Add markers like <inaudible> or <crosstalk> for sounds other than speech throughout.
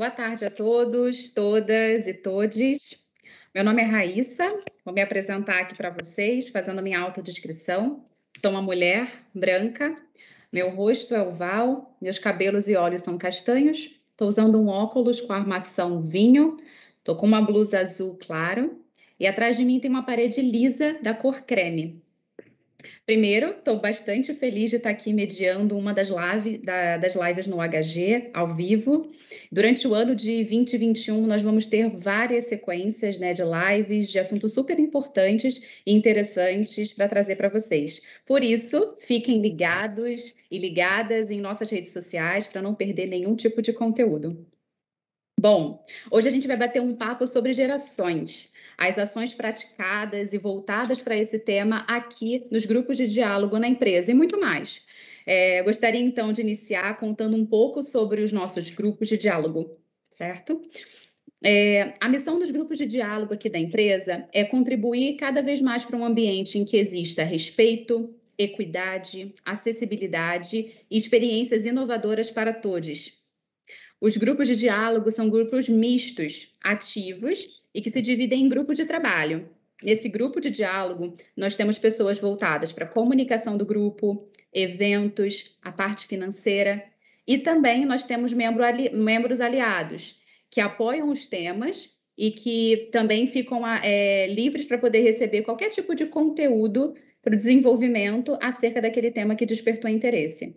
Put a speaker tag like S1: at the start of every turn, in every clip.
S1: Boa tarde a todos, todas e todes. Meu nome é Raíssa, vou me apresentar aqui para vocês, fazendo minha autodescrição. Sou uma mulher branca, meu rosto é oval, meus cabelos e olhos são castanhos, estou usando um óculos com armação vinho, estou com uma blusa azul claro e atrás de mim tem uma parede lisa da cor creme. Primeiro, estou bastante feliz de estar aqui mediando uma das, live, da, das lives no HG, ao vivo. Durante o ano de 2021, nós vamos ter várias sequências né, de lives de assuntos super importantes e interessantes para trazer para vocês. Por isso, fiquem ligados e ligadas em nossas redes sociais para não perder nenhum tipo de conteúdo. Bom, hoje a gente vai bater um papo sobre gerações as ações praticadas e voltadas para esse tema aqui nos grupos de diálogo na empresa e muito mais. É, gostaria então de iniciar contando um pouco sobre os nossos grupos de diálogo, certo? É, a missão dos grupos de diálogo aqui da empresa é contribuir cada vez mais para um ambiente em que exista respeito, equidade, acessibilidade e experiências inovadoras para todos. Os grupos de diálogo são grupos mistos, ativos e que se dividem em grupos de trabalho. Nesse grupo de diálogo, nós temos pessoas voltadas para a comunicação do grupo, eventos, a parte financeira, e também nós temos membro ali, membros aliados, que apoiam os temas e que também ficam é, livres para poder receber qualquer tipo de conteúdo para o desenvolvimento acerca daquele tema que despertou interesse.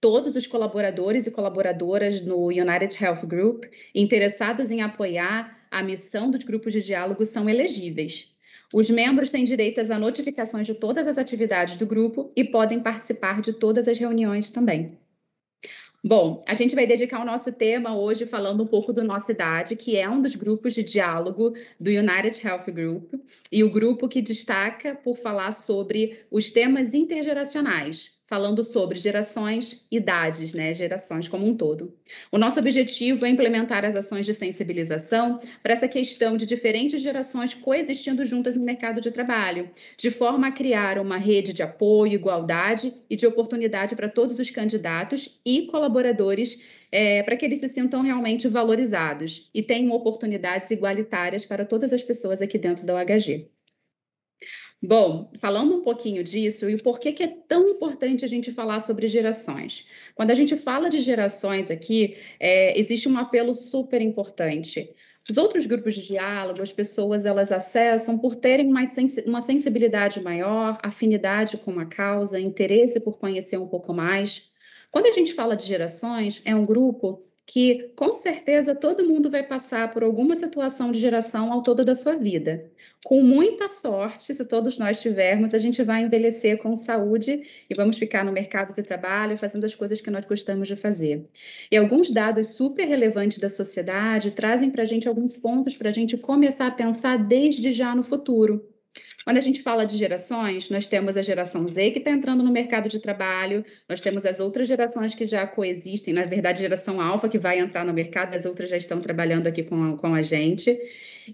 S1: Todos os colaboradores e colaboradoras no United Health Group interessados em apoiar a missão dos grupos de diálogo são elegíveis. Os membros têm direito às notificações de todas as atividades do grupo e podem participar de todas as reuniões também. Bom, a gente vai dedicar o nosso tema hoje falando um pouco do Nossa Idade, que é um dos grupos de diálogo do United Health Group, e o grupo que destaca por falar sobre os temas intergeracionais, falando sobre gerações, idades, né, gerações como um todo. O nosso objetivo é implementar as ações de sensibilização para essa questão de diferentes gerações coexistindo juntas no mercado de trabalho, de forma a criar uma rede de apoio, igualdade e de oportunidade para todos os candidatos e colaboradores é, para que eles se sintam realmente valorizados e tenham oportunidades igualitárias para todas as pessoas aqui dentro da OHG. Bom, falando um pouquinho disso e por que, que é tão importante a gente falar sobre gerações. Quando a gente fala de gerações aqui, é, existe um apelo super importante. Os outros grupos de diálogo, as pessoas elas acessam por terem uma, sens uma sensibilidade maior, afinidade com uma causa, interesse por conhecer um pouco mais. Quando a gente fala de gerações, é um grupo que com certeza todo mundo vai passar por alguma situação de geração ao todo da sua vida. Com muita sorte, se todos nós tivermos, a gente vai envelhecer com saúde e vamos ficar no mercado de trabalho fazendo as coisas que nós gostamos de fazer. E alguns dados super relevantes da sociedade trazem para a gente alguns pontos para a gente começar a pensar desde já no futuro. Quando a gente fala de gerações, nós temos a geração Z que está entrando no mercado de trabalho, nós temos as outras gerações que já coexistem, na verdade, geração alfa que vai entrar no mercado, as outras já estão trabalhando aqui com a, com a gente.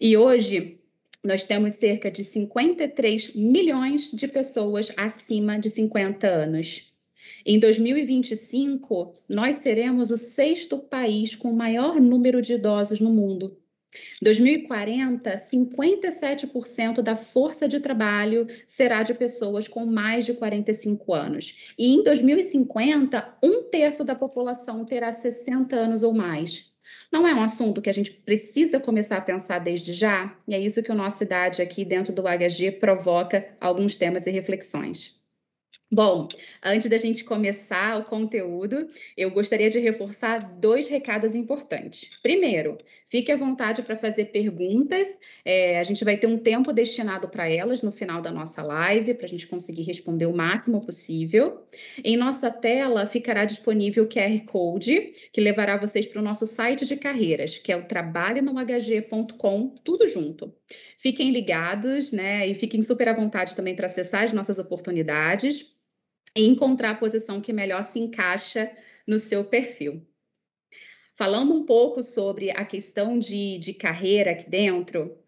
S1: E hoje, nós temos cerca de 53 milhões de pessoas acima de 50 anos. Em 2025, nós seremos o sexto país com o maior número de idosos no mundo. 2040, 57% da força de trabalho será de pessoas com mais de 45 anos. E em 2050, um terço da população terá 60 anos ou mais. Não é um assunto que a gente precisa começar a pensar desde já? E é isso que a nossa idade aqui dentro do HG provoca alguns temas e reflexões. Bom, antes da gente começar o conteúdo, eu gostaria de reforçar dois recados importantes. Primeiro, fique à vontade para fazer perguntas. É, a gente vai ter um tempo destinado para elas no final da nossa live, para a gente conseguir responder o máximo possível. Em nossa tela ficará disponível o QR Code, que levará vocês para o nosso site de carreiras, que é o trabalhanohg.com, tudo junto. Fiquem ligados, né? E fiquem super à vontade também para acessar as nossas oportunidades e encontrar a posição que melhor se encaixa no seu perfil falando um pouco sobre a questão de, de carreira aqui dentro,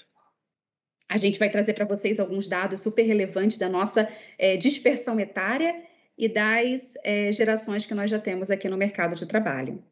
S1: a gente vai trazer para vocês alguns dados super relevantes da nossa é, dispersão etária e das é, gerações que nós já temos aqui no mercado de trabalho.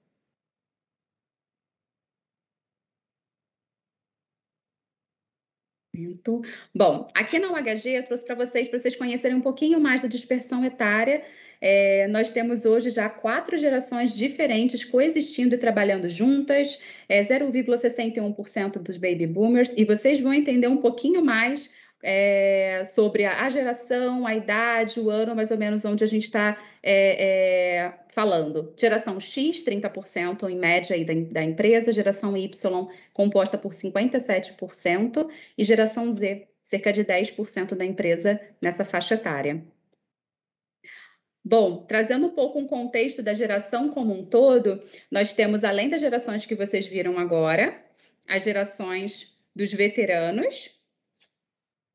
S1: Bom, aqui na UHG eu trouxe para vocês, para vocês conhecerem um pouquinho mais da dispersão etária é, nós temos hoje já quatro gerações diferentes coexistindo e trabalhando juntas, é 0,61% dos baby boomers, e vocês vão entender um pouquinho mais é, sobre a, geração, a idade, o ano mais ou menos onde a gente está é, é, falando. Geração X, 30% em média aí da, da, empresa, geração Y, composta por 57%, e geração Z, cerca de 10% da empresa nessa faixa etária. Bom, trazendo um pouco um contexto da geração como um todo, nós temos, além das gerações que vocês viram agora, as gerações dos veteranos,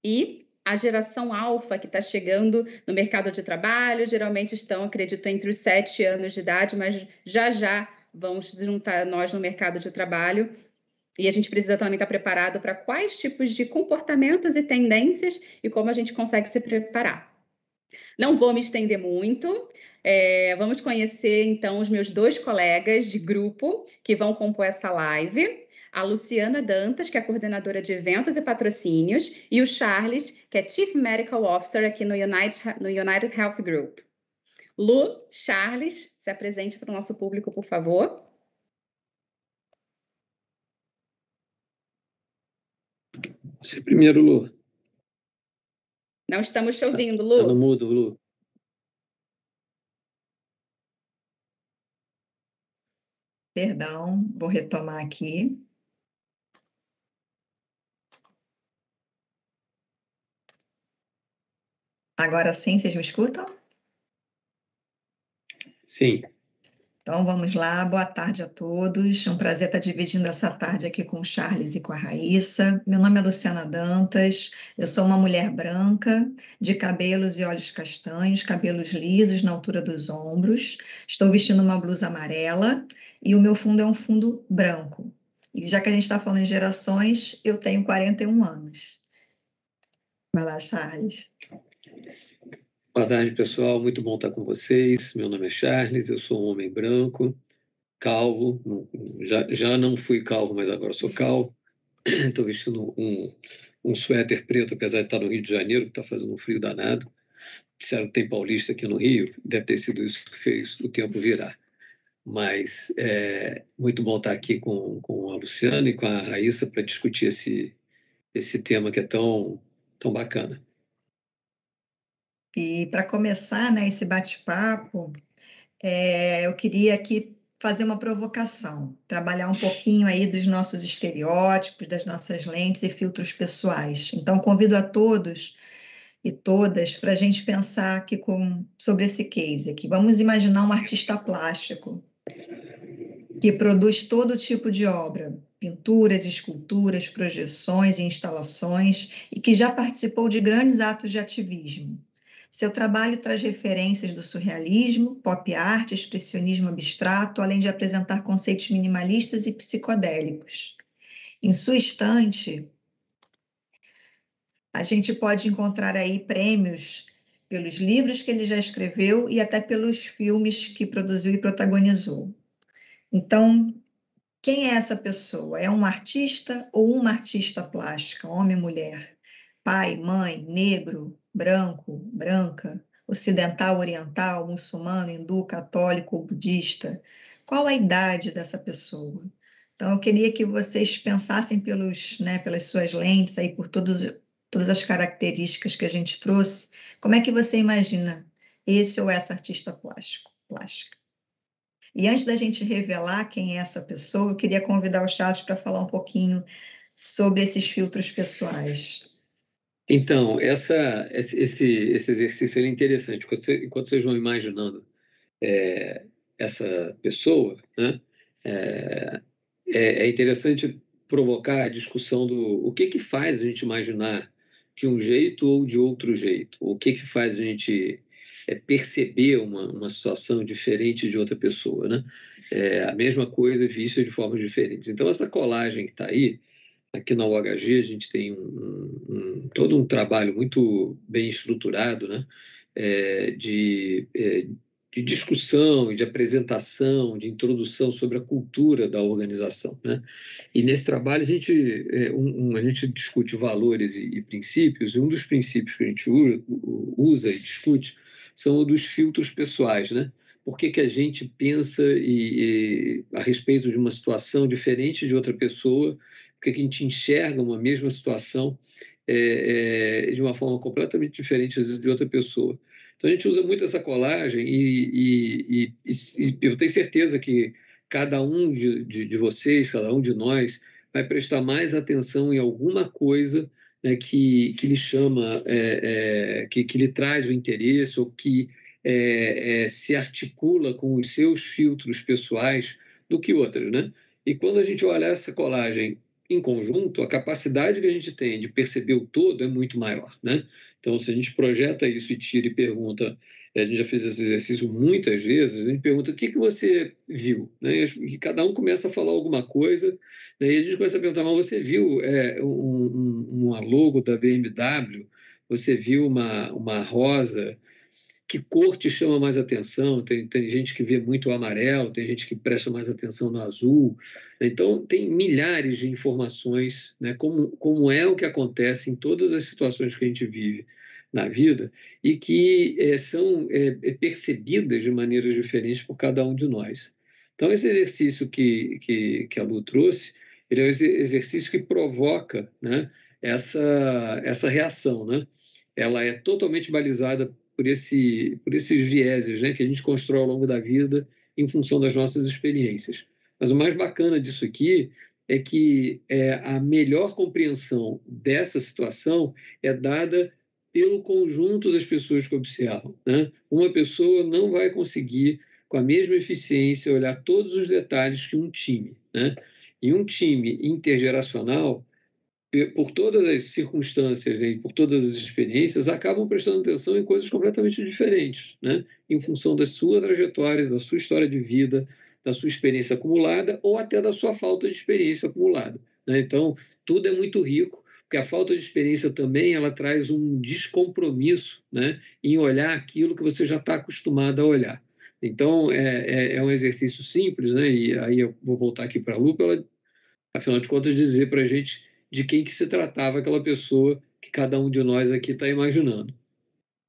S1: e a geração alfa que está chegando no mercado de trabalho, geralmente estão, acredito, entre os sete anos de idade, mas já já vão juntar nós no mercado de trabalho. E a gente precisa também estar preparado para quais tipos de comportamentos e tendências e como a gente consegue se preparar. Não vou me estender muito. É, vamos conhecer então os meus dois colegas de grupo que vão compor essa live a Luciana Dantas, que é coordenadora de eventos e patrocínios, e o Charles, que é Chief Medical Officer aqui no United, no United Health Group. Lu, Charles, se apresente para o nosso público, por favor.
S2: Você primeiro, Lu.
S1: Não estamos te ouvindo, Lu.
S2: Está no mudo, Lu.
S3: Perdão, vou retomar aqui. Agora sim, vocês me escutam?
S2: Sim.
S3: Então vamos lá, boa tarde a todos. É um prazer estar dividindo essa tarde aqui com o Charles e com a Raíssa. Meu nome é Luciana Dantas, eu sou uma mulher branca, de cabelos e olhos castanhos, cabelos lisos na altura dos ombros. Estou vestindo uma blusa amarela e o meu fundo é um fundo branco. E já que a gente está falando em gerações, eu tenho 41 anos. Vai lá, Charles.
S2: Boa tarde, pessoal. Muito bom estar com vocês. Meu nome é Charles, eu sou um homem branco, calvo. Já, já não fui calvo, mas agora sou calvo. <clears throat> Estou vestindo um, um suéter preto, apesar de estar no Rio de Janeiro, que está fazendo um frio danado. Disseram que tem paulista aqui no Rio, deve ter sido isso que fez o tempo virar. Mas é muito bom estar aqui com, com a Luciana e com a Raíssa para discutir esse, esse tema que é tão, tão bacana.
S3: E para começar né, esse bate-papo, é, eu queria aqui fazer uma provocação, trabalhar um pouquinho aí dos nossos estereótipos, das nossas lentes e filtros pessoais. Então, convido a todos e todas para a gente pensar aqui com, sobre esse case aqui. Vamos imaginar um artista plástico que produz todo tipo de obra, pinturas, esculturas, projeções e instalações, e que já participou de grandes atos de ativismo. Seu trabalho traz referências do surrealismo, pop art, expressionismo abstrato, além de apresentar conceitos minimalistas e psicodélicos. Em sua estante, a gente pode encontrar aí prêmios pelos livros que ele já escreveu e até pelos filmes que produziu e protagonizou. Então, quem é essa pessoa? É um artista ou uma artista plástica, homem mulher? Pai, mãe, negro, branco, branca, ocidental, oriental, muçulmano, hindu, católico ou budista? Qual a idade dessa pessoa? Então, eu queria que vocês pensassem pelos, né, pelas suas lentes, aí, por todos, todas as características que a gente trouxe, como é que você imagina esse ou essa artista plástico, plástica? E antes da gente revelar quem é essa pessoa, eu queria convidar o Chaves para falar um pouquinho sobre esses filtros pessoais.
S2: Então, essa, esse, esse exercício é interessante. Enquanto vocês vão imaginando é, essa pessoa, né, é, é, é, interessante provocar a discussão do o que, que faz a gente imaginar de um jeito ou de outro jeito. O que, que faz a gente é, perceber uma, uma situação diferente de outra pessoa. Né? É, a mesma coisa vista de formas diferentes. Então, essa colagem que está aí, Aqui na UHG a gente tem um, um, todo um trabalho muito bem estruturado, né? É, de, é, de discussão de apresentação, de introdução sobre a cultura da organização. Né? E nesse trabalho a gente, é, um, a gente discute valores e, e, princípios, e um dos princípios que a gente usa e discute são os dos filtros pessoais. Né? Por que, que a gente pensa e, e, a respeito de uma situação diferente de outra pessoa? Por que, que a gente enxerga uma mesma situação é, é, de uma forma completamente diferente de outra pessoa? Então a gente usa muito essa colagem e, e, e, e eu tenho certeza que cada um de, de, de, vocês, cada um de nós, vai prestar mais atenção em alguma coisa né, que, que lhe chama, é, é, que, que lhe traz o interesse ou que é, é se articula com os seus filtros pessoais do que outras, né? E quando a gente olha essa colagem em conjunto, a capacidade que a gente tem de perceber o todo é muito maior, né? Então, se a gente projeta isso e tira e pergunta, a gente já fez esse exercício muitas vezes, a gente pergunta o que, que você viu, né? E cada um começa a falar alguma coisa, né? e a gente começa a perguntar, mas você viu é, um, um, uma logo da BMW? Você viu uma, uma rosa? Que cor te chama mais atenção? Tem, tem gente que vê muito o amarelo, tem gente que presta mais atenção no azul. Então, tem milhares de informações, né, como, como é o que acontece em todas as situações que a gente vive na vida e que é, são é, percebidas de maneiras diferentes por cada um de nós. Então, esse exercício que, que, que a Lu trouxe, ele é um exercício que provoca né, essa, essa reação. Né? Ela é totalmente balizada por, esse, por esses vieses né, que a gente constrói ao longo da vida em função das nossas experiências. Mas o mais bacana disso aqui é que é, a melhor compreensão dessa situação é dada pelo conjunto das pessoas que observam. Né? Uma pessoa não vai conseguir, com a mesma eficiência, olhar todos os detalhes que um time. Né? E um time intergeracional, por todas as circunstâncias né, e por todas as experiências, acabam prestando atenção em coisas completamente diferentes, né? em função da sua trajetória, da sua história de vida, da sua experiência acumulada ou até da sua falta de experiência acumulada. Né? Então, tudo é muito rico, porque a falta de experiência também ela traz um descompromisso né? em olhar aquilo que você já está acostumado a olhar. Então, é, é, é, um exercício simples, né? e aí eu vou voltar aqui para a Lu, ela, afinal de contas, dizer para a gente de quem que se tratava aquela pessoa que cada um de nós aqui está imaginando.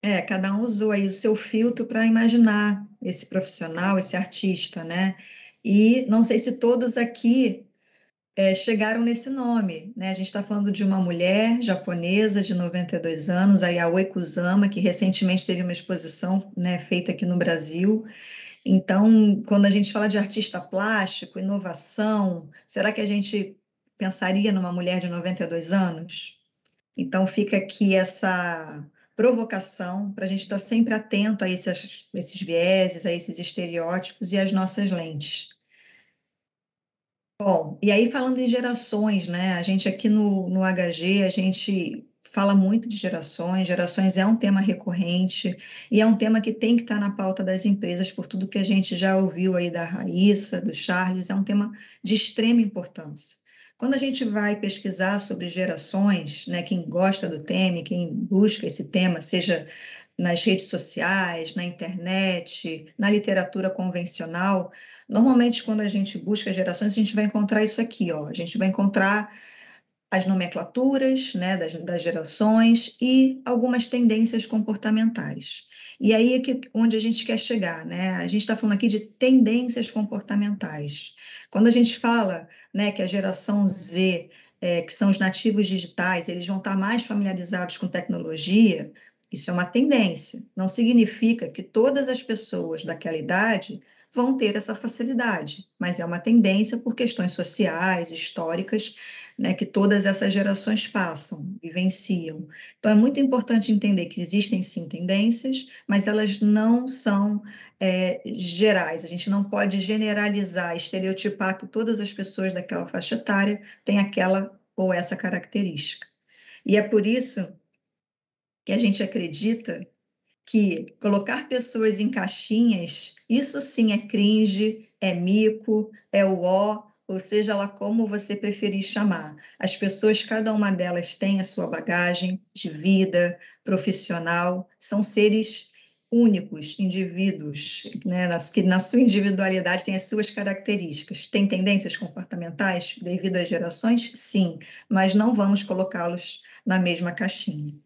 S3: É, cada um usou aí o seu filtro para imaginar esse profissional, esse artista, né? E não sei se todos aqui é, chegaram nesse nome, né? A gente está falando de uma mulher japonesa de 92 anos, a Yaoi Kusama, que recentemente teve uma exposição né, feita aqui no Brasil. Então, quando a gente fala de artista plástico, inovação, será que a gente pensaria numa mulher de 92 anos? Então, fica aqui essa provocação para a gente estar sempre atento a esses, esses vieses, a esses estereótipos e às nossas lentes. Bom, e aí falando em gerações, né? A gente aqui no, no HG, a gente fala muito de gerações, gerações é um tema recorrente e é um tema que tem que estar na pauta das empresas por tudo que a gente já ouviu aí da Raíssa, do Charles, é um tema de extrema importância. Quando a gente vai pesquisar sobre gerações, né, quem gosta do tema, quem busca esse tema, seja nas redes sociais, na internet, na literatura convencional, normalmente quando a gente busca gerações, a gente vai encontrar isso aqui, ó. A gente vai encontrar as nomenclaturas né, das, das gerações e algumas tendências comportamentais. E aí é que, onde a gente quer chegar, né? A gente está falando aqui de tendências comportamentais. Quando a gente fala né, que a geração Z, é, que são os nativos digitais, eles vão estar mais familiarizados com tecnologia, isso é uma tendência. Não significa que todas as pessoas daquela idade vão ter essa facilidade, mas é uma tendência por questões sociais, históricas, né, que todas essas gerações passam, vivenciam. Então, é muito importante entender que existem sim tendências, mas elas não são é, gerais. A gente não pode generalizar, estereotipar que todas as pessoas daquela faixa etária têm aquela ou essa característica. E é por isso que a gente acredita que colocar pessoas em caixinhas, isso sim é cringe, é mico, é o ó, ou seja lá como você preferir chamar. As pessoas, cada uma delas tem a sua bagagem de vida profissional, são seres únicos indivíduos, né, que na sua individualidade têm as suas características. Tem tendências comportamentais devido às gerações? Sim, mas não vamos colocá-los na mesma caixinha.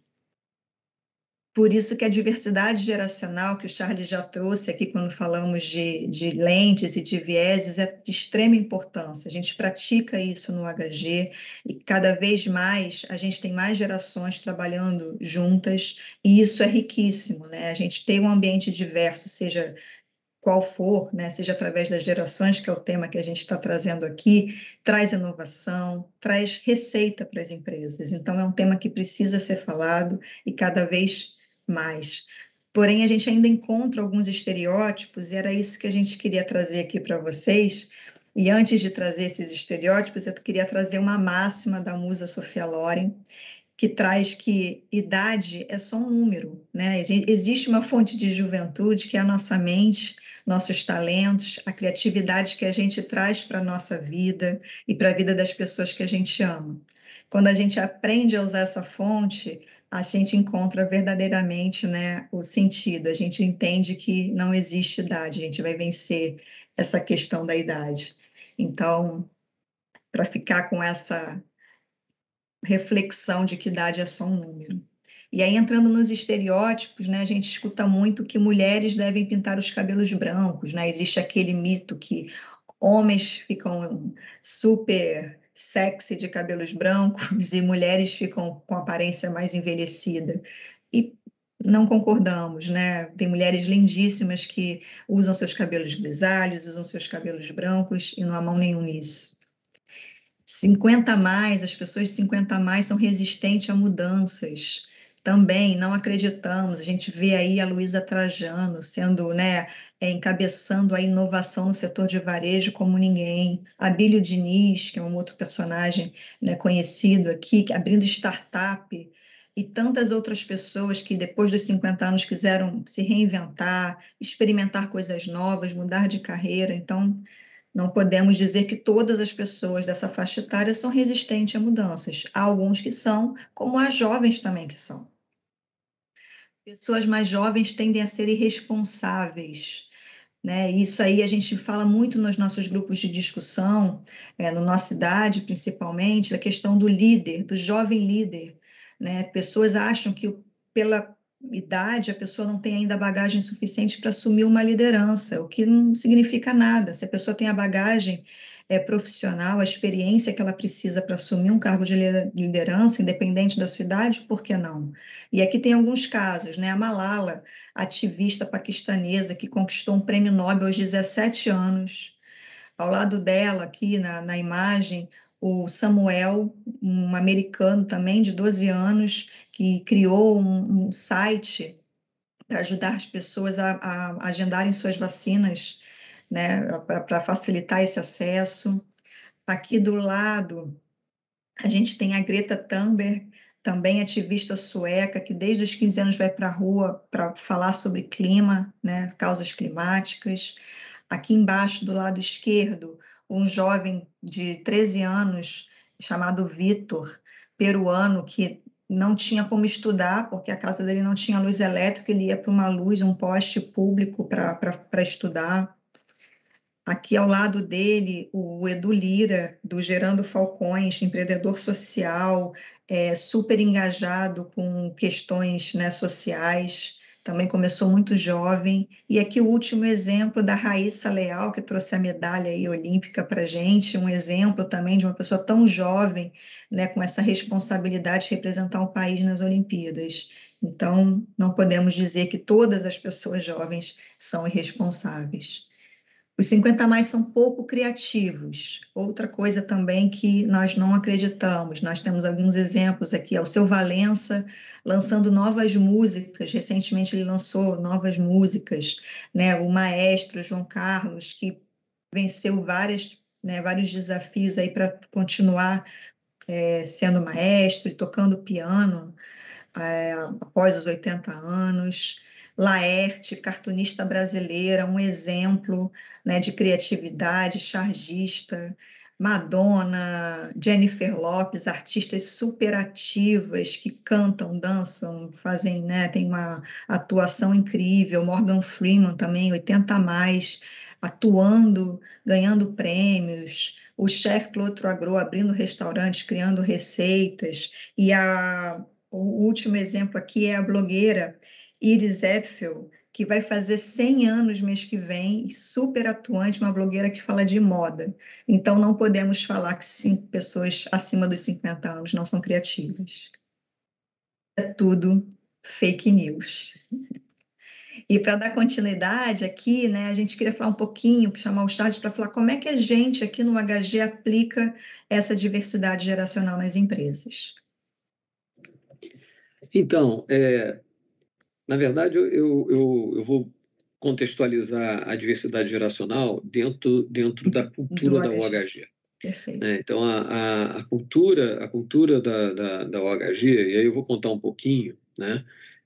S3: Por isso que a diversidade geracional que o Charles já trouxe aqui quando falamos de, de, lentes e de vieses é de extrema importância. A gente pratica isso no HG e cada vez mais a gente tem mais gerações trabalhando juntas e isso é riquíssimo, né? A gente tem um ambiente diverso, seja qual for, né, seja através das gerações, que é o tema que a gente está trazendo aqui, traz inovação, traz receita para as empresas. Então, é um tema que precisa ser falado e cada vez mais. Porém, a gente ainda encontra alguns estereótipos, e era isso que a gente queria trazer aqui para vocês. E antes de trazer esses estereótipos, eu queria trazer uma máxima da musa Sofia Loren, que traz que idade é só um número, né? Existe uma fonte de juventude que é a nossa mente, nossos talentos, a criatividade que a gente traz para a nossa vida e para a vida das pessoas que a gente ama. Quando a gente aprende a usar essa fonte, a gente encontra verdadeiramente né, o sentido, a gente entende que não existe idade, a gente vai vencer essa questão da idade. Então, para ficar com essa reflexão de que idade é só um número. E aí, entrando nos estereótipos, né, a gente escuta muito que mulheres devem pintar os cabelos brancos, né? Existe aquele mito que homens ficam super sexy de cabelos brancos <laughs> e mulheres ficam com aparência mais envelhecida. E não concordamos, né? Tem mulheres lindíssimas que usam seus cabelos grisalhos, usam seus cabelos brancos e não há mão nenhum nisso. 50 a mais, as pessoas de 50 a mais são resistentes a mudanças. Também não acreditamos. A gente vê aí a Luísa Trajano sendo, né, é, encabeçando a inovação no setor de varejo como ninguém. Abílio Diniz, que é um outro personagem né, conhecido aqui, abrindo startup, e tantas outras pessoas que depois dos 50 anos quiseram se reinventar, experimentar coisas novas, mudar de carreira. Então, não podemos dizer que todas as pessoas dessa faixa etária são resistentes a mudanças. Há alguns que são, como há jovens também que são. Pessoas mais jovens tendem a ser irresponsáveis, né? Isso aí a gente fala muito nos nossos grupos de discussão, é, na nossa idade principalmente, a questão do líder, do jovem líder. Né? Pessoas acham que pela idade a pessoa não tem ainda bagagem suficiente para assumir uma liderança, o que não significa nada. Se a pessoa tem a bagagem é, profissional, a experiência que ela precisa para assumir um cargo de liderança, independente da sua idade, por que não? E aqui tem alguns casos, né? A Malala, ativista paquistanesa que conquistou um prêmio Nobel aos 17 anos. Ao lado dela, aqui na, na imagem, o Samuel, um americano também de 12 anos, que criou um, um site para ajudar as pessoas a, a agendarem suas vacinas né, para facilitar esse acesso. Aqui do lado, a gente tem a Greta Thunberg, também ativista sueca, que desde os 15 anos vai para a rua para falar sobre clima, né, causas climáticas. Aqui embaixo, do lado esquerdo, um jovem de 13 anos chamado Vitor, peruano, que não tinha como estudar, porque a casa dele não tinha luz elétrica, ele ia para uma luz, um poste público para estudar. Aqui ao lado dele, o Edu Lira, do Gerando Falcões, empreendedor social, é, super engajado com questões né, sociais, também começou muito jovem. E aqui o último exemplo da Raíssa Leal, que trouxe a medalha aí olímpica para a gente, um exemplo também de uma pessoa tão jovem, né, com essa responsabilidade de representar o um país nas Olimpíadas. Então, não podemos dizer que todas as pessoas jovens são irresponsáveis. Os 50 mais são pouco criativos. Outra coisa também que nós não acreditamos, nós temos alguns exemplos aqui, é o seu Valença lançando novas músicas, recentemente ele lançou novas músicas, né? o maestro João Carlos, que venceu várias, né, vários desafios aí para continuar é, sendo maestro e tocando piano é, após os 80 anos. Laerte, cartunista brasileira, um exemplo né, de criatividade, chargista. Madonna, Jennifer Lopes, artistas super ativas que cantam, dançam, fazem, né, tem uma atuação incrível. Morgan Freeman também, 80 a mais, atuando, ganhando prêmios. O chefe Claude Troagro abrindo restaurantes, criando receitas. E a, o último exemplo aqui é a blogueira Iris Epfel, que vai fazer 100 anos mês que vem, super atuante, uma blogueira que fala de moda. Então, não podemos falar que cinco pessoas acima dos 50 anos não são criativas. É tudo fake news. E para dar continuidade aqui, né, a gente queria falar um pouquinho, chamar o Charles para falar como é que a gente aqui no HG aplica essa diversidade geracional nas empresas.
S2: Então, é, na verdade, eu, eu, eu vou contextualizar a diversidade geracional dentro, dentro da cultura da OHG.
S3: Perfeito.
S2: É, então, a, a, a, cultura, a cultura da, da, da OHG, e aí eu vou contar um pouquinho, né?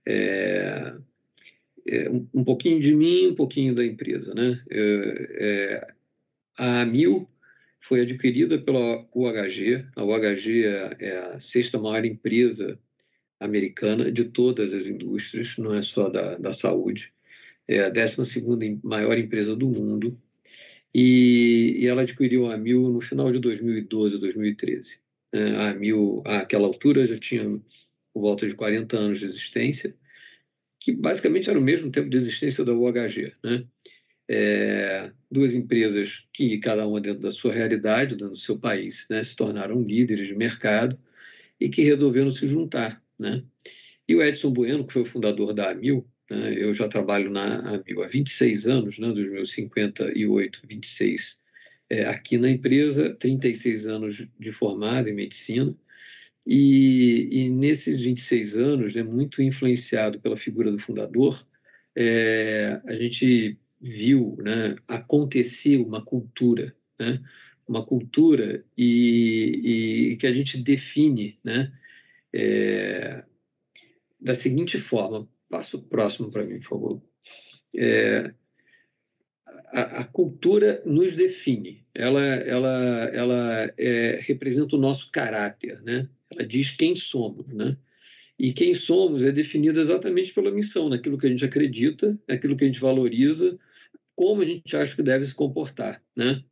S2: É, é, um, um, pouquinho de mim, um pouquinho da empresa, né? É, é a Amil foi adquirida pela UHG. A UHG é, é a sexta maior empresa americana de todas as indústrias, não é só da, da saúde. É a 12 maior empresa do mundo e, e, ela adquiriu a Amil no final de 2012, 2013. É, a Amil, àquela altura, já tinha por volta de 40 anos de existência, que basicamente era o mesmo tempo de existência da UHG. Né? É, duas empresas que, cada uma dentro da sua realidade, dentro do seu país, né, se tornaram líderes de mercado e que resolveram se juntar né? E o Edson Bueno, que foi o fundador da Amil, né? eu já trabalho na Amil há 26 anos, né? dos meus 58, 26 é, aqui na empresa, 36 anos de formado em medicina, e, e nesses 26 anos, né, muito influenciado pela figura do fundador, é, a gente viu né, acontecer uma cultura, né, uma cultura e, e, que a gente define né, é, da seguinte forma, passa o próximo para mim, por favor. É, a, a, cultura nos define, ela, ela, ela é, representa o nosso caráter, né? ela diz quem somos. Né? E quem somos é definido exatamente pela missão, naquilo que a gente acredita, naquilo que a gente valoriza, como a gente acha que deve se comportar. Né?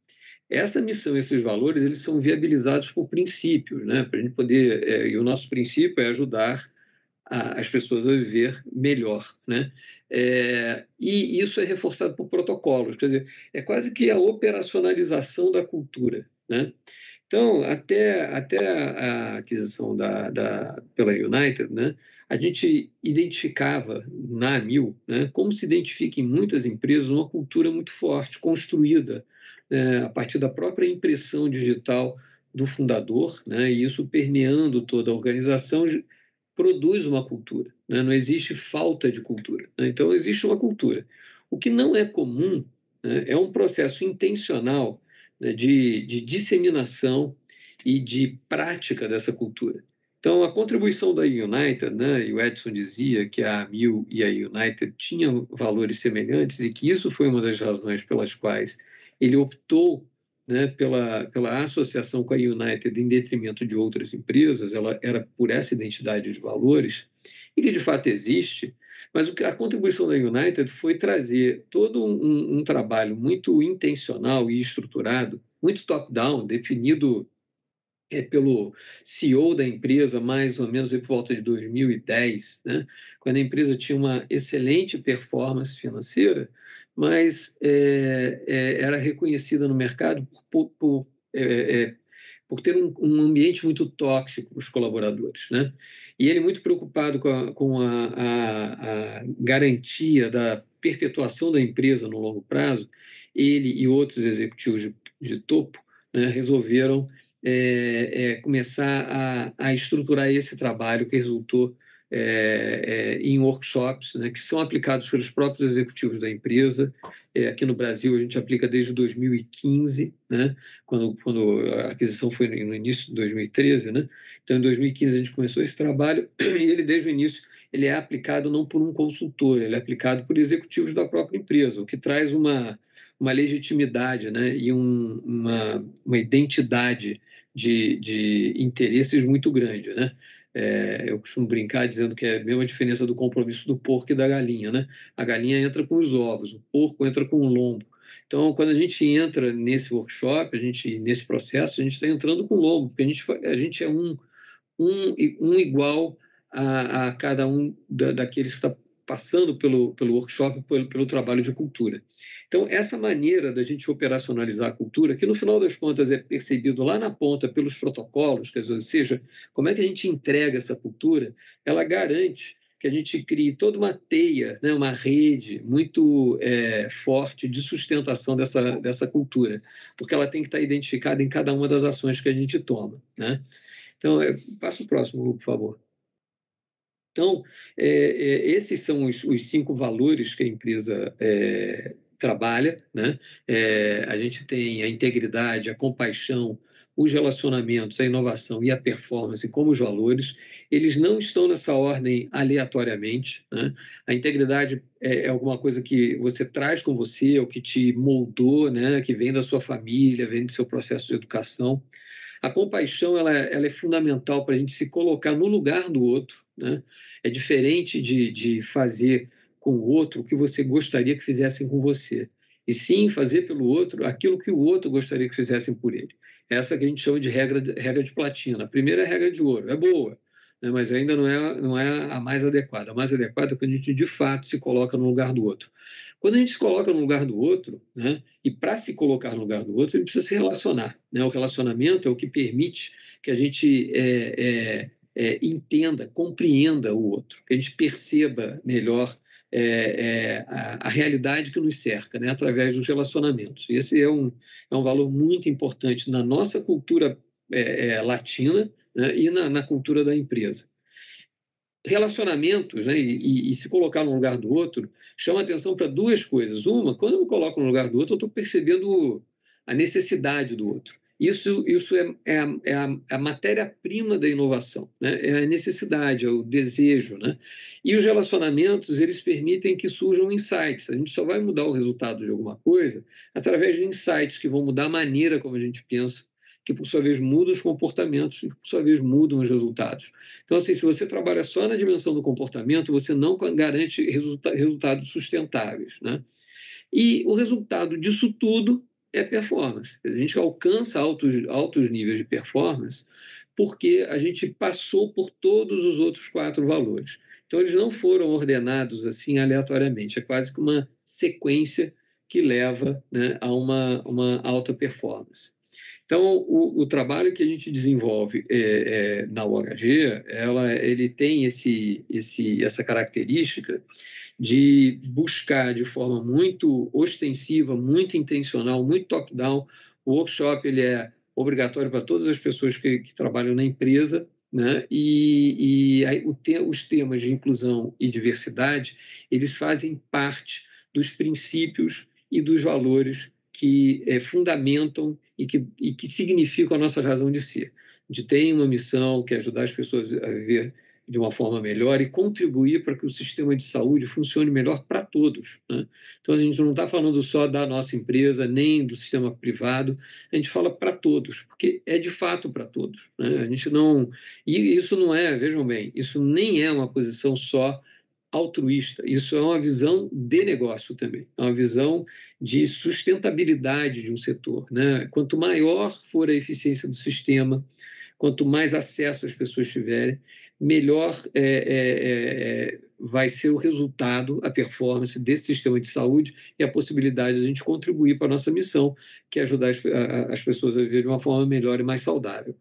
S2: Essa missão, esses valores, eles são viabilizados por princípios, né? Para a gente poder, é, e o nosso princípio é ajudar a, as pessoas a viver melhor, né? É, e isso é reforçado por protocolos, quer dizer, é quase que a operacionalização da cultura, né? Então, até, até a, aquisição da, da, pela United, né, a gente identificava na AMIL, né, como se identifica em muitas empresas, uma cultura muito forte, construída a partir da própria impressão digital do fundador, né, e isso permeando toda a organização produz uma cultura. Né, não existe falta de cultura. Né, então, existe uma cultura. O que não é comum né, é um processo intencional né, de, de disseminação e de prática dessa cultura. Então, a contribuição da United, né, e o Edson dizia que a Mil e a United tinham valores semelhantes e que isso foi uma das razões pelas quais ele optou né, pela, pela associação com a United em detrimento de outras empresas, ela era por essa identidade de valores, e que de fato existe, mas a contribuição da United foi trazer todo um, um trabalho muito intencional e estruturado, muito top-down, definido é, pelo CEO da empresa, mais ou menos por volta de 2010, né, quando a empresa tinha uma excelente performance financeira, mas é, é, era reconhecida no mercado por, por, é, é, por ter um, um, ambiente muito tóxico para os colaboradores. Né? E ele muito preocupado com, a, com a, a, a, garantia da perpetuação da empresa no longo prazo, ele e outros executivos de, de topo né, resolveram é, é, começar a, a estruturar esse trabalho que resultou é, é, em workshops né, que são aplicados pelos próprios executivos da empresa. É, aqui no Brasil, a gente aplica desde 2015, né, quando, quando a aquisição foi no início de 2013. Né? Então, em 2015, a gente começou esse trabalho <clears throat> e ele, desde o início, ele é aplicado não por um consultor, ele é aplicado por executivos da própria empresa, o que traz uma, uma legitimidade né, e um, uma, uma identidade de, de interesses muito grande. Né? É, eu costumo brincar dizendo que é a mesma diferença do compromisso do porco e da galinha. Né? A galinha entra com os ovos, o porco entra com o lombo. Então, quando a gente entra nesse workshop, a gente, nesse processo, a gente está entrando com o lombo, porque a gente, a gente é um, um, um igual a, a cada um da, daqueles que está passando pelo, pelo workshop, pelo, pelo trabalho de cultura. Então, essa maneira da gente operacionalizar a cultura, que no final das contas é percebido lá na ponta pelos protocolos, quer dizer, ou seja, como é que a gente entrega essa cultura, ela garante que a gente crie toda uma teia, né, uma rede muito é, forte de sustentação dessa, dessa cultura, porque ela tem que estar identificada em cada uma das ações que a gente toma. Né? Então, é, passa o próximo, por favor. Então, é, é, esses são os, os, cinco valores que a empresa é, trabalha. Né? É, a gente tem a integridade, a compaixão, os relacionamentos, a inovação e a performance como os valores. Eles não estão nessa ordem aleatoriamente. Né? A integridade é, é alguma coisa que você traz com você, ou que te moldou, né? que vem da sua família, vem do seu processo de educação. A compaixão ela, ela é fundamental para a gente se colocar no lugar do outro. Né? É diferente de, de fazer com o outro o que você gostaria que fizessem com você, e sim fazer pelo outro aquilo que o outro gostaria que fizessem por ele. Essa que a gente chama de regra regra de platina. A primeira é a regra de ouro, é boa, né? mas ainda não é, não é a mais adequada. A mais adequada é quando a gente de fato se coloca no lugar do outro. Quando a gente se coloca no lugar do outro, né? e para se colocar no lugar do outro, a gente precisa se relacionar. Né? O relacionamento é o que permite que a gente é, é, é, entenda, compreenda o outro, que a gente perceba melhor é, é, a, a, realidade que nos cerca, né, através dos relacionamentos. E esse é um, é um valor muito importante na nossa cultura é, é, latina né, e na, na, cultura da empresa. Relacionamentos, né, e, e, se colocar no lugar do outro, chama atenção para duas coisas. Uma, quando eu me coloco no lugar do outro, eu estou percebendo a necessidade do outro. Isso, isso é, é, a, é a, matéria-prima da inovação, né? é a necessidade, é o desejo. Né? E os relacionamentos, eles permitem que surjam insights. A gente só vai mudar o resultado de alguma coisa através de insights que vão mudar a maneira como a gente pensa, que por sua vez mudam os comportamentos e por sua vez mudam os resultados. Então, assim, se você trabalha só na dimensão do comportamento, você não garante resulta resultados sustentáveis. Né? E o resultado disso tudo é performance. A gente alcança altos, altos níveis de performance porque a gente passou por todos os outros quatro valores. Então, eles não foram ordenados assim aleatoriamente, é quase que uma sequência que leva né, a uma, uma alta performance. Então, o, o, trabalho que a gente desenvolve é, é, na UHG, ela, ele tem esse, esse, essa característica de buscar de forma muito ostensiva, muito intencional, muito top-down. O workshop ele é obrigatório para todas as pessoas que, que trabalham na empresa, né? E, e aí, te, os temas de inclusão e diversidade eles fazem parte dos princípios e dos valores que é, fundamentam e que, e que significam a nossa razão de ser. De ter uma missão que é ajudar as pessoas a viver de uma forma melhor e contribuir para que o sistema de saúde funcione melhor para todos. Né? Então, a gente não está falando só da nossa empresa, nem do sistema privado, a gente fala para todos, porque é de fato para todos. Né? A gente não. E isso não é, vejam bem, isso nem é uma posição só altruísta, isso é uma visão de negócio também, é uma visão de sustentabilidade de um setor. Né? Quanto maior for a eficiência do sistema, quanto mais acesso as pessoas tiverem, melhor é, é, é, vai ser o resultado, a performance desse sistema de saúde e a possibilidade de a gente contribuir para a nossa missão, que é ajudar as, as pessoas a viver de uma forma melhor e mais saudável.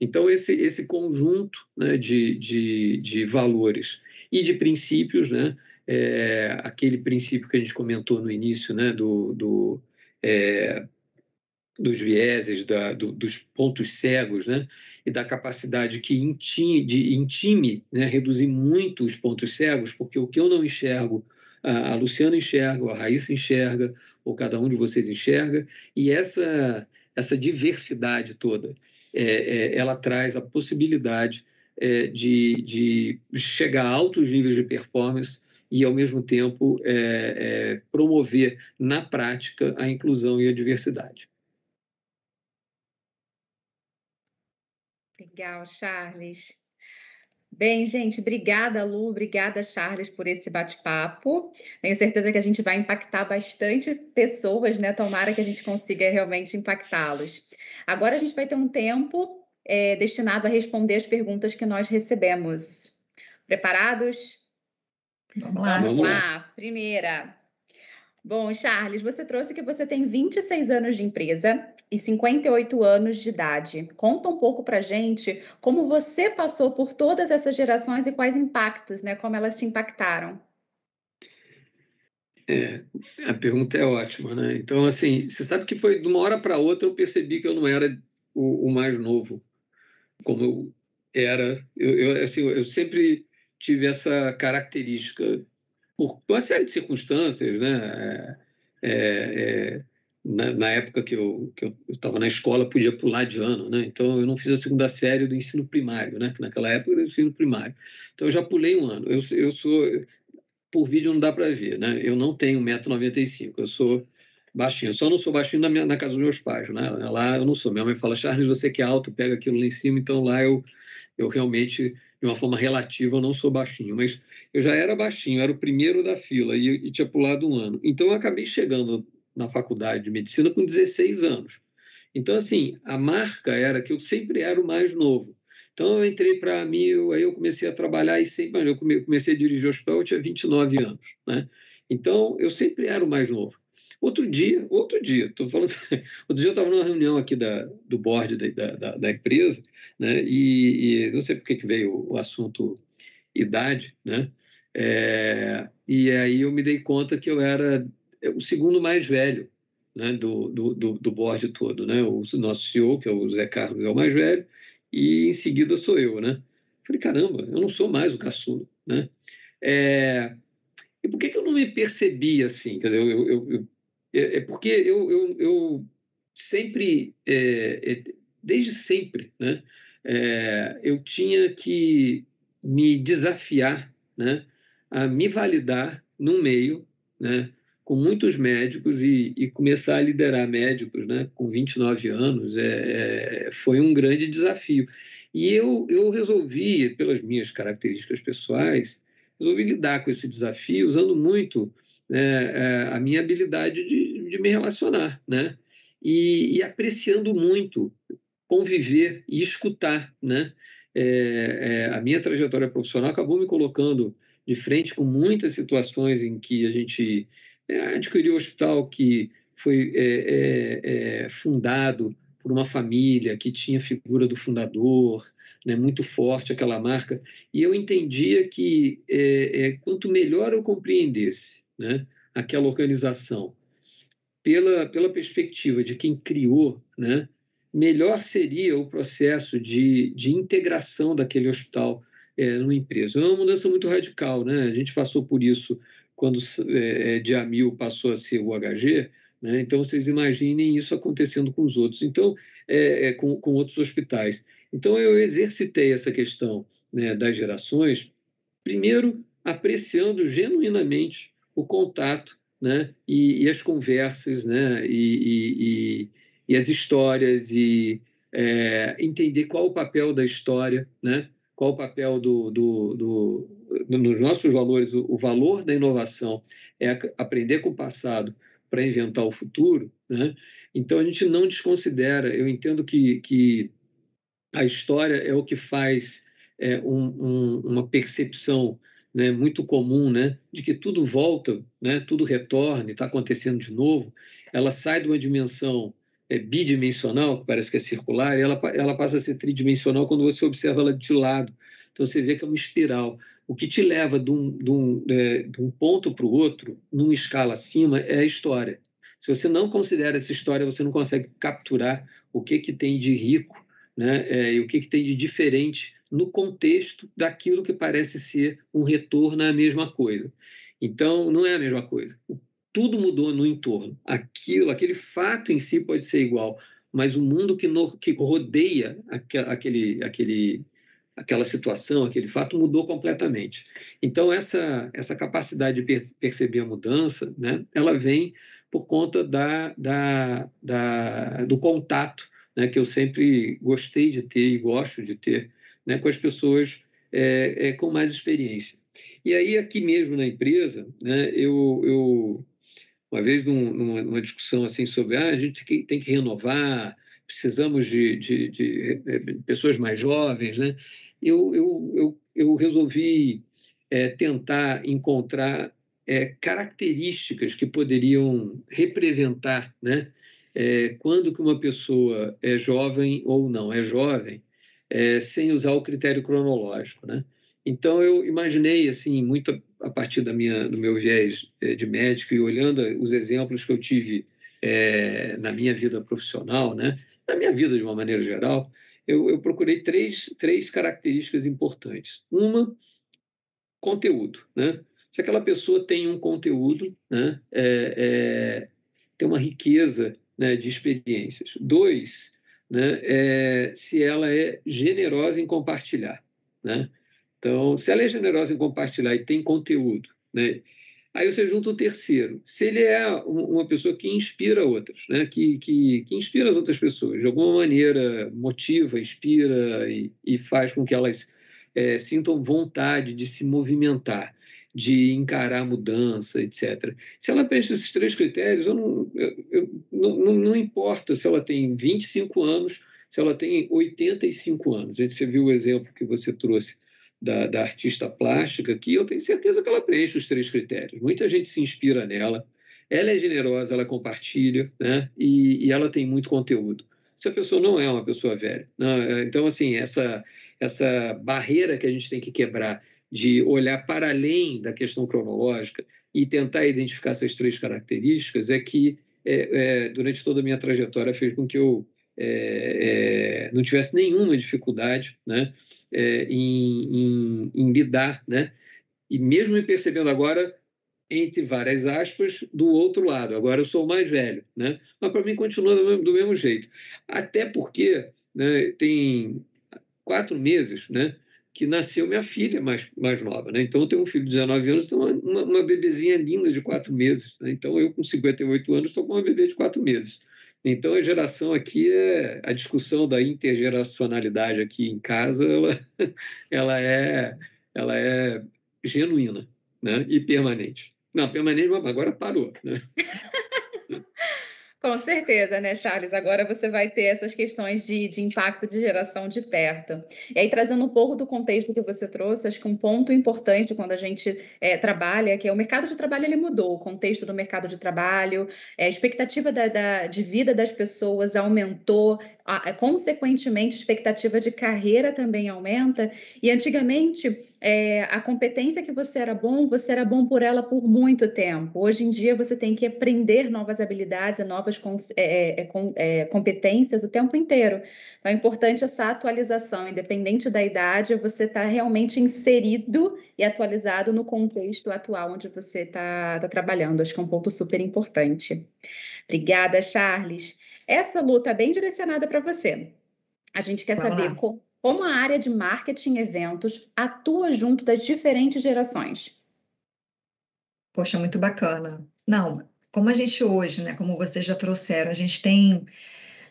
S2: Então, esse, esse conjunto né, de, de, de valores e de princípios, né, é, aquele princípio que a gente comentou no início, né, do, do é, dos vieses, da, do, dos pontos cegos, né? E da capacidade que intime, de intime, né? reduzir muito os pontos cegos, porque o que eu não enxergo, a, Luciana enxerga, a Raíssa enxerga, ou cada um de vocês enxerga, e essa, essa diversidade toda, é, é, ela traz a possibilidade é, de, de chegar a altos níveis de performance e, ao mesmo tempo, é, é, promover na prática a inclusão e a diversidade.
S1: Legal, Charles. Bem, gente, obrigada, Lu, obrigada, Charles, por esse bate-papo. Tenho certeza que a gente vai impactar bastante pessoas, né? Tomara que a gente consiga realmente impactá-los. Agora a gente vai ter um tempo é, destinado a responder as perguntas que nós recebemos. Preparados?
S3: Vamos lá.
S1: Vamos lá. Primeira. Bom, Charles, você trouxe que você tem 26 anos de empresa e 58 anos de idade. Conta um pouco para gente como você passou por todas essas gerações e quais impactos, né? Como elas te impactaram.
S2: É, a pergunta é ótima, né? Então, assim, você sabe que foi de uma hora para outra eu percebi que eu não era o, o mais novo, como eu era. Eu, eu, assim, eu sempre tive essa característica por uma série de circunstâncias, né? É, é, na, na, época que eu estava na escola, podia pular de ano, né? Então, eu não fiz a segunda série do ensino primário, né? Que naquela época era o ensino primário. Então, eu já pulei um ano. Eu, eu sou... Por vídeo não dá para ver, né? Eu não tenho 1,95m, eu sou baixinho. Só não sou baixinho na, minha, na casa dos meus pais, né? Lá eu não sou. Minha mãe fala, Charles, você que é alto, pega aquilo lá em cima. Então, lá eu, eu realmente, de uma forma relativa, eu não sou baixinho. Mas eu já era baixinho, era o primeiro da fila e, e tinha pulado um ano. Então, eu acabei chegando na faculdade de medicina com 16 anos. Então, assim, a marca era que eu sempre era o mais novo. Então, eu entrei para a Mil, aí eu comecei a trabalhar e sempre, eu comecei a dirigir o hospital, eu tinha 29 anos, né? Então, eu sempre era o mais novo. Outro dia, outro dia, estou falando, <laughs> outro dia eu estava numa reunião aqui da, do board da, da, da empresa, né? E, e, não sei por que veio o assunto idade, né? É, e aí eu me dei conta que eu era o segundo mais velho né, do, do, do, board todo. Né? O nosso CEO, que é o Zé Carlos, é o mais velho, e em seguida sou eu. Né? Falei, caramba, eu não sou mais o caçula. Né? É... E por que, que eu não me percebi assim? Quer dizer, eu, eu, eu é, é porque eu, eu, eu sempre, é, é, desde sempre, né, é, eu tinha que me desafiar né, a me validar num meio né, com muitos médicos e, e, começar a liderar médicos né, com 29 anos é, é, foi um grande desafio. E eu, eu resolvi, pelas minhas características pessoais, resolvi lidar com esse desafio usando muito né, é, a minha habilidade de, de me relacionar, né? E, e, apreciando muito conviver e escutar, né? É, é, a minha trajetória profissional acabou me colocando de frente com muitas situações em que a gente adquiriu um hospital que foi é, é, é, fundado por uma família que tinha a figura do fundador, né, muito forte aquela marca, e eu entendia que é, é, quanto melhor eu compreendesse né, aquela organização pela, pela perspectiva de quem criou, né, melhor seria o processo de, de integração daquele hospital é, numa empresa. É uma mudança muito radical, né? A gente passou por isso quando é, Diamil passou a ser o HG, né? então vocês imaginem isso acontecendo com os outros, então é, é, com, com outros hospitais. Então eu exercitei essa questão né, das gerações, primeiro apreciando genuinamente o contato né, e, e as conversas né, e, e, e as histórias e é, entender qual o papel da história, né, qual o papel do, do, do nos nossos valores, o, o, valor da inovação é aprender com o passado para inventar o futuro, né? então a gente não desconsidera, eu entendo que, que a história é o que faz é, um, um, uma percepção né, muito comum né, de que tudo volta, né, tudo retorna, está acontecendo de novo, ela sai de uma dimensão é, bidimensional, que parece que é circular, e ela, ela passa a ser tridimensional quando você observa ela de lado. Então você vê que é uma espiral. O que te leva de um, de um, é, de um ponto para o outro, numa escala acima, é a história. Se você não considera essa história, você não consegue capturar o que, que tem de rico né, é, e o que, que tem de diferente no contexto daquilo que parece ser um retorno à mesma coisa. Então, não é a mesma coisa. Tudo mudou no entorno. Aquilo, aquele fato em si pode ser igual, mas o mundo que, no, que rodeia aquele, aquele aquela situação, aquele fato mudou completamente. Então essa essa capacidade de per perceber a mudança, né, ela vem por conta da, da, da do contato, né, que eu sempre gostei de ter e gosto de ter, né, com as pessoas é, é, com mais experiência. E aí aqui mesmo na empresa, né, eu, eu uma vez num, numa, discussão assim sobre ah, a gente tem que renovar, precisamos de, de, de, de pessoas mais jovens, né? Eu, eu, eu, eu resolvi é, tentar encontrar é, características que poderiam representar né, é, quando que uma pessoa é jovem ou não é jovem, é, sem usar o critério cronológico. Né? Então, eu imaginei, assim, muito a partir da minha, do meu viés é, de médico e olhando os exemplos que eu tive é, na minha vida profissional, né? na minha vida de uma maneira geral, eu, eu procurei três, três características importantes. Uma, conteúdo. Né? Se aquela pessoa tem um conteúdo, né? É, é, tem uma riqueza né, de experiências. Dois, né, é, se ela é generosa em compartilhar. Né? Então, se ela é generosa em compartilhar e tem conteúdo, né, Aí você junta o terceiro. Se ele é uma pessoa que inspira outras, né? que, que, que inspira as outras pessoas, de alguma maneira motiva, inspira e, e faz com que elas é, sintam vontade de se movimentar, de encarar a mudança, etc. Se ela preenche esses três critérios, eu não, eu, eu, não, não, importa se ela tem 25 anos, se ela tem 85 anos. Você viu o exemplo que você trouxe da, da, artista plástica, que eu tenho certeza que ela preenche os três critérios. Muita gente se inspira nela, ela é generosa, ela compartilha, né? E, e ela tem muito conteúdo. Se a pessoa não é uma pessoa velha, né? então assim essa essa barreira que a gente tem que quebrar de olhar para além da questão cronológica e tentar identificar essas três características é que é, é, durante toda a minha trajetória fez com que eu é, é não tivesse nenhuma dificuldade, né? é, em, em, em, lidar, né? E mesmo me percebendo agora, entre várias aspas, do outro lado. Agora eu sou mais velho, né? Mas para mim continua do mesmo, do mesmo, jeito. Até porque né, tem quatro meses, né? Que nasceu minha filha mais, mais nova, né? Então eu tenho um filho de 19 anos, uma, uma, uma bebezinha linda de quatro meses. Né? Então eu com 58 anos estou com uma bebê de quatro meses. Então, a geração aqui é a discussão da intergeracionalidade aqui em casa, ela, <laughs> ela é ela é genuína, né? E permanente. Não, permanente agora parou, né? <laughs>
S1: Com certeza, né, Charles? Agora você vai ter essas questões de, de impacto de geração de perto. E aí, trazendo um pouco do contexto que você trouxe, acho que um ponto importante quando a gente é, trabalha, que é o mercado de trabalho, ele mudou, o contexto do mercado de trabalho, é, a expectativa da, da, de vida das pessoas aumentou, a, consequentemente, a expectativa de carreira também aumenta. E antigamente, é, a competência que você era bom, você era bom por ela por muito tempo. Hoje em dia, você tem que aprender novas habilidades e novas é, é, é, é, competências o tempo inteiro. Então, é importante essa atualização, independente da idade, você está realmente inserido e atualizado no contexto atual onde você está tá trabalhando. Acho que é um ponto super importante. Obrigada, Charles. Essa luta é bem direcionada para você. A gente quer Vamos saber como, como a área de marketing e eventos atua junto das diferentes gerações.
S3: Poxa, muito bacana. Não, como a gente hoje, né, como vocês já trouxeram, a gente tem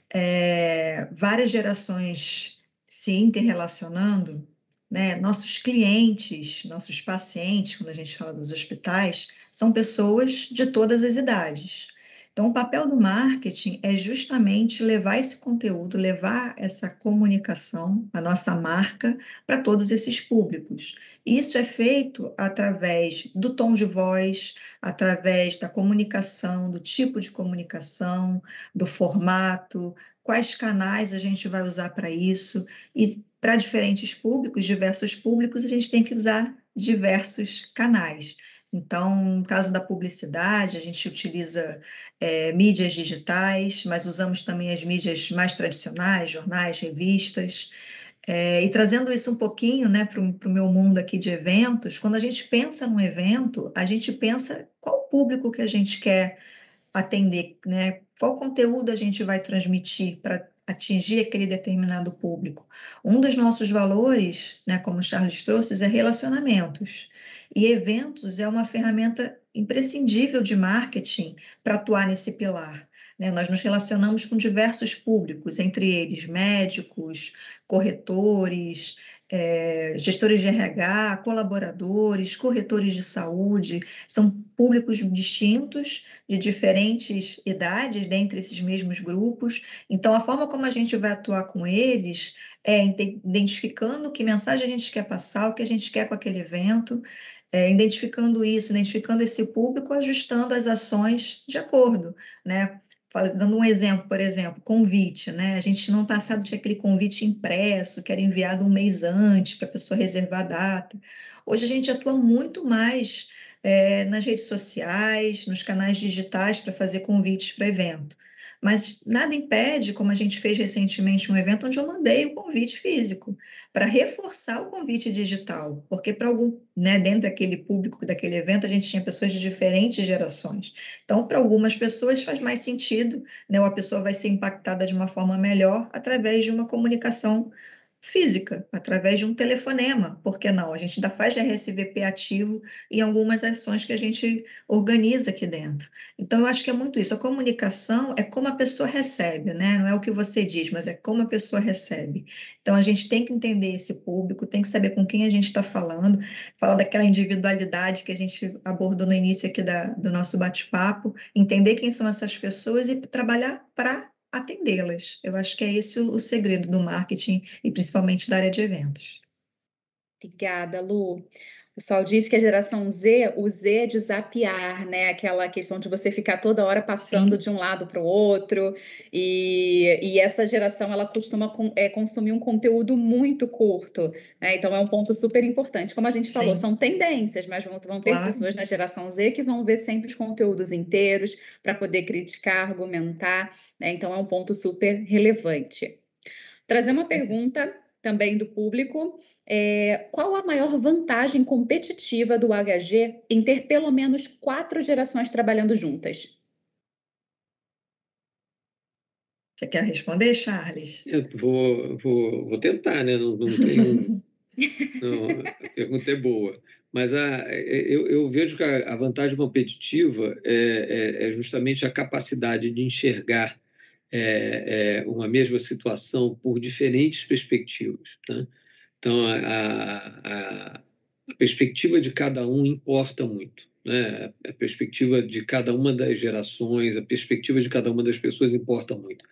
S3: é, várias gerações se interrelacionando, né? Nossos clientes, nossos pacientes, quando a gente fala dos hospitais, são pessoas de todas as idades. Então, o papel do marketing é justamente levar esse conteúdo, levar essa comunicação, a nossa marca, para todos esses públicos. Isso é feito através do tom de voz, através da comunicação, do tipo de comunicação, do formato, quais canais a gente vai usar para isso. E para diferentes públicos, diversos públicos, a gente tem que usar diversos canais. Então, no caso da publicidade, a gente utiliza é, mídias digitais, mas usamos também as mídias mais tradicionais, jornais, revistas. É, e trazendo isso um pouquinho né, para o meu mundo aqui de eventos, quando a gente pensa num evento, a gente pensa qual público que a gente quer atender, né? qual conteúdo a gente vai transmitir para atingir aquele determinado público. Um dos nossos valores, né, como o Charles trouxe, é relacionamentos. E eventos é uma ferramenta imprescindível de marketing para atuar nesse pilar. Né? Nós nos relacionamos com diversos públicos, entre eles médicos, corretores, é, gestores de RH, colaboradores, corretores de saúde, são públicos distintos, de diferentes idades, dentre esses mesmos grupos. Então, a forma como a gente vai atuar com eles é identificando que mensagem a gente quer passar, o que a gente quer com aquele evento, é, identificando isso, identificando esse público, ajustando as ações de acordo, né? Dando um exemplo, por exemplo, convite, né? A gente no passado tinha aquele convite impresso, que era enviado um mês antes para a pessoa reservar a data. Hoje a gente atua muito mais é, nas redes sociais, nos canais digitais para fazer convites para evento. Mas nada impede, como a gente fez recentemente um evento onde eu mandei o convite físico para reforçar o convite digital, porque para algum, né, dentro daquele público daquele evento a gente tinha pessoas de diferentes gerações. Então, para algumas pessoas faz mais sentido, né, ou a pessoa vai ser impactada de uma forma melhor através de uma comunicação física, através de um telefonema, por que não? A gente ainda faz RSVP ativo em algumas ações que a gente organiza aqui dentro. Então, eu acho que é muito isso. A comunicação é como a pessoa recebe, né? Não é o que você diz, mas é como a pessoa recebe. Então, a gente tem que entender esse público, tem que saber com quem a gente está falando, falar daquela individualidade que a gente abordou no início aqui da, do nosso bate-papo, entender quem são essas pessoas e trabalhar para atendê-las. Eu acho que é esse o, o segredo do marketing e principalmente da área de eventos.
S1: Obrigada, Lu. O pessoal diz que a geração Z, o Z é desapiar, né? Aquela questão de você ficar toda hora passando Sim. de um lado para o outro. E, e essa geração, ela costuma com, é, consumir um conteúdo muito curto. Né? Então, é um ponto super importante. Como a gente falou, Sim. são tendências, mas vão, vão ter claro. pessoas na geração Z que vão ver sempre os conteúdos inteiros para poder criticar, argumentar. Né? Então, é um ponto super relevante. Trazer uma pergunta também do público. É, qual a maior vantagem competitiva do HG em ter pelo menos quatro gerações trabalhando juntas?
S3: Você quer responder, Charles?
S2: Eu vou, vou, vou tentar, né? Não, não tenho. <laughs> não, a pergunta é boa. Mas a, eu, eu vejo que a, a vantagem competitiva é, é, é, justamente a capacidade de enxergar é, é, uma mesma situação por diferentes perspectivas. Né? Então, a, a, a, perspectiva de cada um importa muito. Né? A perspectiva de cada uma das gerações, a perspectiva de cada uma das pessoas importa muito.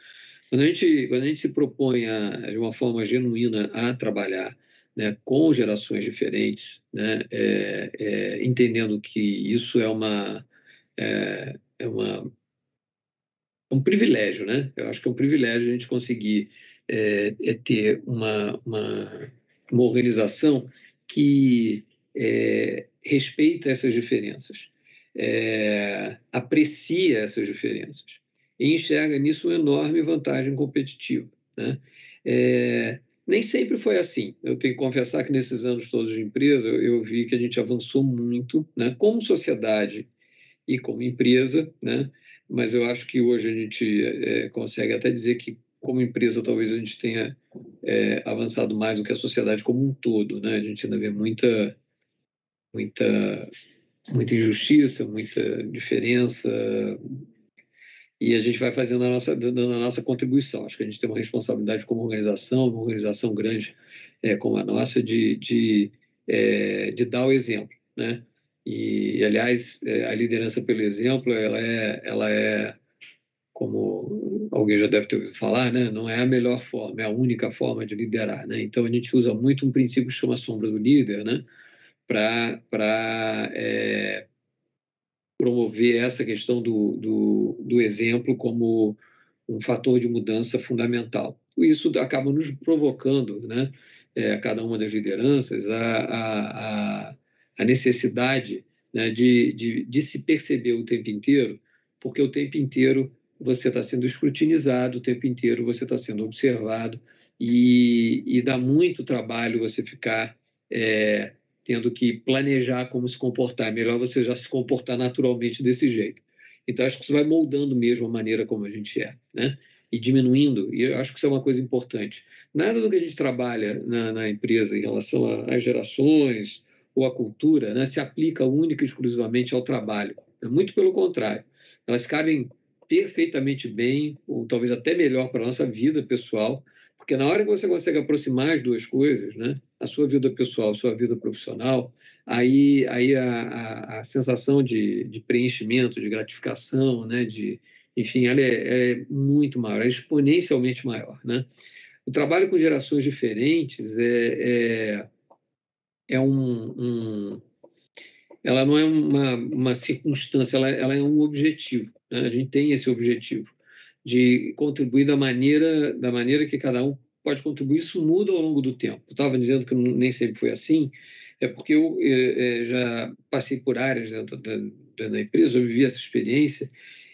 S2: Quando a gente, quando a gente se propõe a, de uma forma genuína a trabalhar né, com gerações diferentes, né, é, é, entendendo que isso é uma, é, é uma um privilégio, né? Eu acho que é um privilégio a gente conseguir é, é ter uma, uma, uma, organização que é, respeita essas diferenças, é, aprecia essas diferenças e enxerga nisso uma enorme vantagem competitiva. Né? É, nem sempre foi assim. Eu tenho que confessar que nesses anos todos de empresa eu, eu vi que a gente avançou muito, né? como sociedade e como empresa, né? Mas eu acho que hoje a gente é, consegue até dizer que, como empresa, talvez a gente tenha é, avançado mais do que a sociedade como um todo. Né? A gente ainda vê muita, muita, muita injustiça, muita diferença, e a gente vai fazendo a nossa, dando a nossa contribuição. Acho que a gente tem uma responsabilidade como organização, uma organização grande é, como a nossa, de, de, é, de dar o exemplo. Né? E, aliás, é, a liderança pelo exemplo, ela é, ela é, como alguém já deve ter ouvido falar, né? não é a melhor forma, é a única forma de liderar. Né? Então, a gente usa muito um princípio que chama sombra do líder né? para é, promover essa questão do, do, do exemplo como um fator de mudança fundamental. Isso acaba nos provocando, né? É, cada uma das lideranças, a, a, a a necessidade né, de, de, de, se perceber o tempo inteiro, porque o tempo inteiro você está sendo escrutinizado, o tempo inteiro você está sendo observado, e, e, dá muito trabalho você ficar é, tendo que planejar como se comportar. É melhor você já se comportar naturalmente desse jeito. Então, acho que isso vai moldando mesmo a maneira como a gente é. Né? e diminuindo, e eu acho que isso é uma coisa importante. Nada do que a gente trabalha na, na empresa em relação às gerações ou à cultura né, se aplica única e exclusivamente ao trabalho. É muito pelo contrário. Elas cabem perfeitamente bem, ou talvez até melhor para a nossa vida pessoal, porque na hora que você consegue aproximar as duas coisas, né, a sua vida pessoal, a sua vida profissional, aí, aí a, a, a sensação de, de, preenchimento, de gratificação, né, de, enfim, ela é, é, muito maior, é exponencialmente maior. Né? O trabalho com gerações diferentes é, é, é um, um, ela não é uma, uma circunstância, ela, ela é um objetivo. Né? A gente tem esse objetivo de contribuir da maneira, da maneira que cada um pode contribuir. Isso muda ao longo do tempo. Eu estava dizendo que nem sempre foi assim, é porque eu é, já passei por áreas dentro da, da, empresa, eu vivi essa experiência,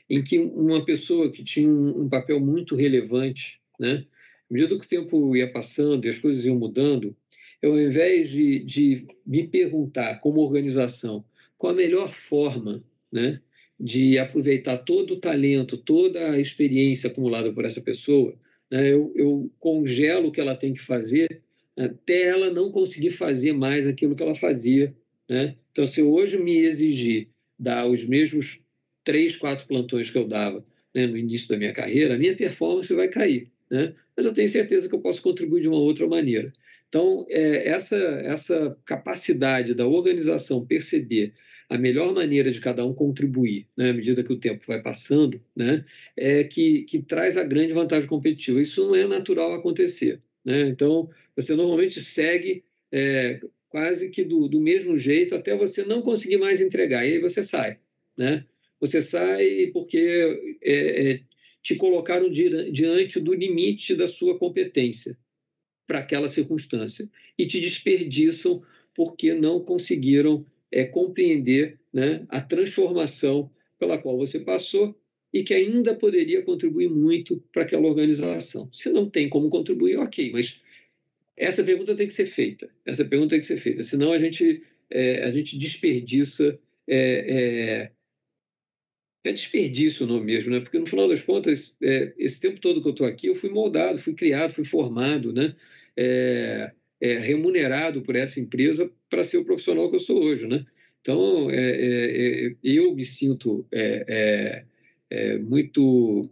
S2: em que uma pessoa que tinha um, um papel muito relevante, né? à medida que o tempo ia passando e as coisas iam mudando, eu, ao invés de, de me perguntar, como organização, qual a melhor forma né, de aproveitar todo o talento, toda a experiência acumulada por essa pessoa, né, eu, eu congelo o que ela tem que fazer até ela não conseguir fazer mais aquilo que ela fazia. Né? Então, se eu hoje me exigir dar os mesmos três, quatro plantões que eu dava né, no início da minha carreira, a minha performance vai cair. Né? Mas eu tenho certeza que eu posso contribuir de uma outra maneira. Então, é, essa, essa capacidade da organização perceber a melhor maneira de cada um contribuir, né, à medida que o tempo vai passando, né, é que, que traz a grande vantagem competitiva. Isso não é natural acontecer. Né? Então, você normalmente segue é, quase que do, do mesmo jeito até você não conseguir mais entregar, e aí você sai. Né? Você sai porque é, é, te colocaram diante do limite da sua competência para aquela circunstância e te desperdiçam porque não conseguiram é, compreender né, a transformação pela qual você passou e que ainda poderia contribuir muito para aquela organização. Se não tem como contribuir, ok, mas essa pergunta tem que ser feita. Essa pergunta tem que ser feita, senão a gente, é, a gente desperdiça. É, é, é desperdício o nome mesmo, né? Porque no final das contas, é, esse tempo todo que eu estou aqui, eu fui moldado, fui criado, fui formado, né? É, é, remunerado por essa empresa para ser o profissional que eu sou hoje, né? Então, é, é, é eu me sinto é, muito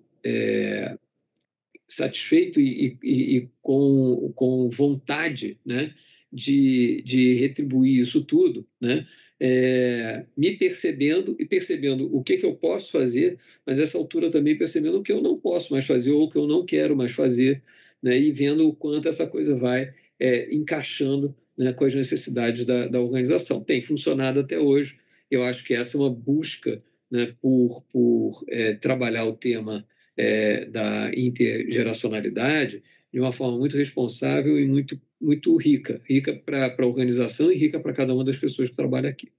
S2: satisfeito e, e, e, com, com vontade, né? De, de retribuir isso tudo, né? É, me percebendo e percebendo o que, que eu posso fazer, mas essa altura também percebendo o que eu não posso mais fazer ou o que eu não quero mais fazer, né? e vendo o quanto essa coisa vai é, encaixando né, com as necessidades da, da, organização. Tem funcionado até hoje. Eu acho que essa é uma busca né, por, por é, trabalhar o tema é, da intergeracionalidade de uma forma muito responsável e muito, muito rica rica para a organização e rica para cada uma das pessoas que trabalham aqui.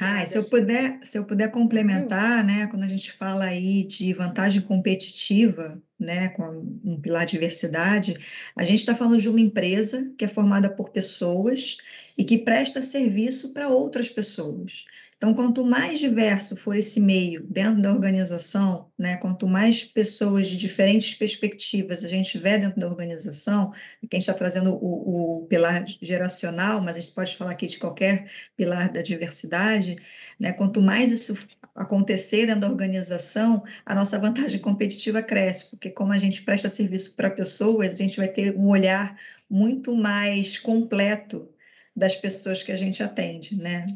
S3: Ah, se eu puder, se eu puder complementar, né, quando a gente fala aí de vantagem competitiva, né, com um pilar diversidade, a gente está falando de uma empresa que é formada por pessoas e que presta serviço para outras pessoas. Então, quanto mais diverso for esse meio dentro da organização, né, quanto mais pessoas de diferentes perspectivas a gente tiver dentro da organização, gente está trazendo o, o, pilar geracional, mas a gente pode falar aqui de qualquer pilar da diversidade, né, quanto mais isso acontecer dentro da organização, a nossa vantagem competitiva cresce, porque como a gente presta serviço para pessoas, a gente vai ter um olhar muito mais completo das pessoas que a gente atende, né?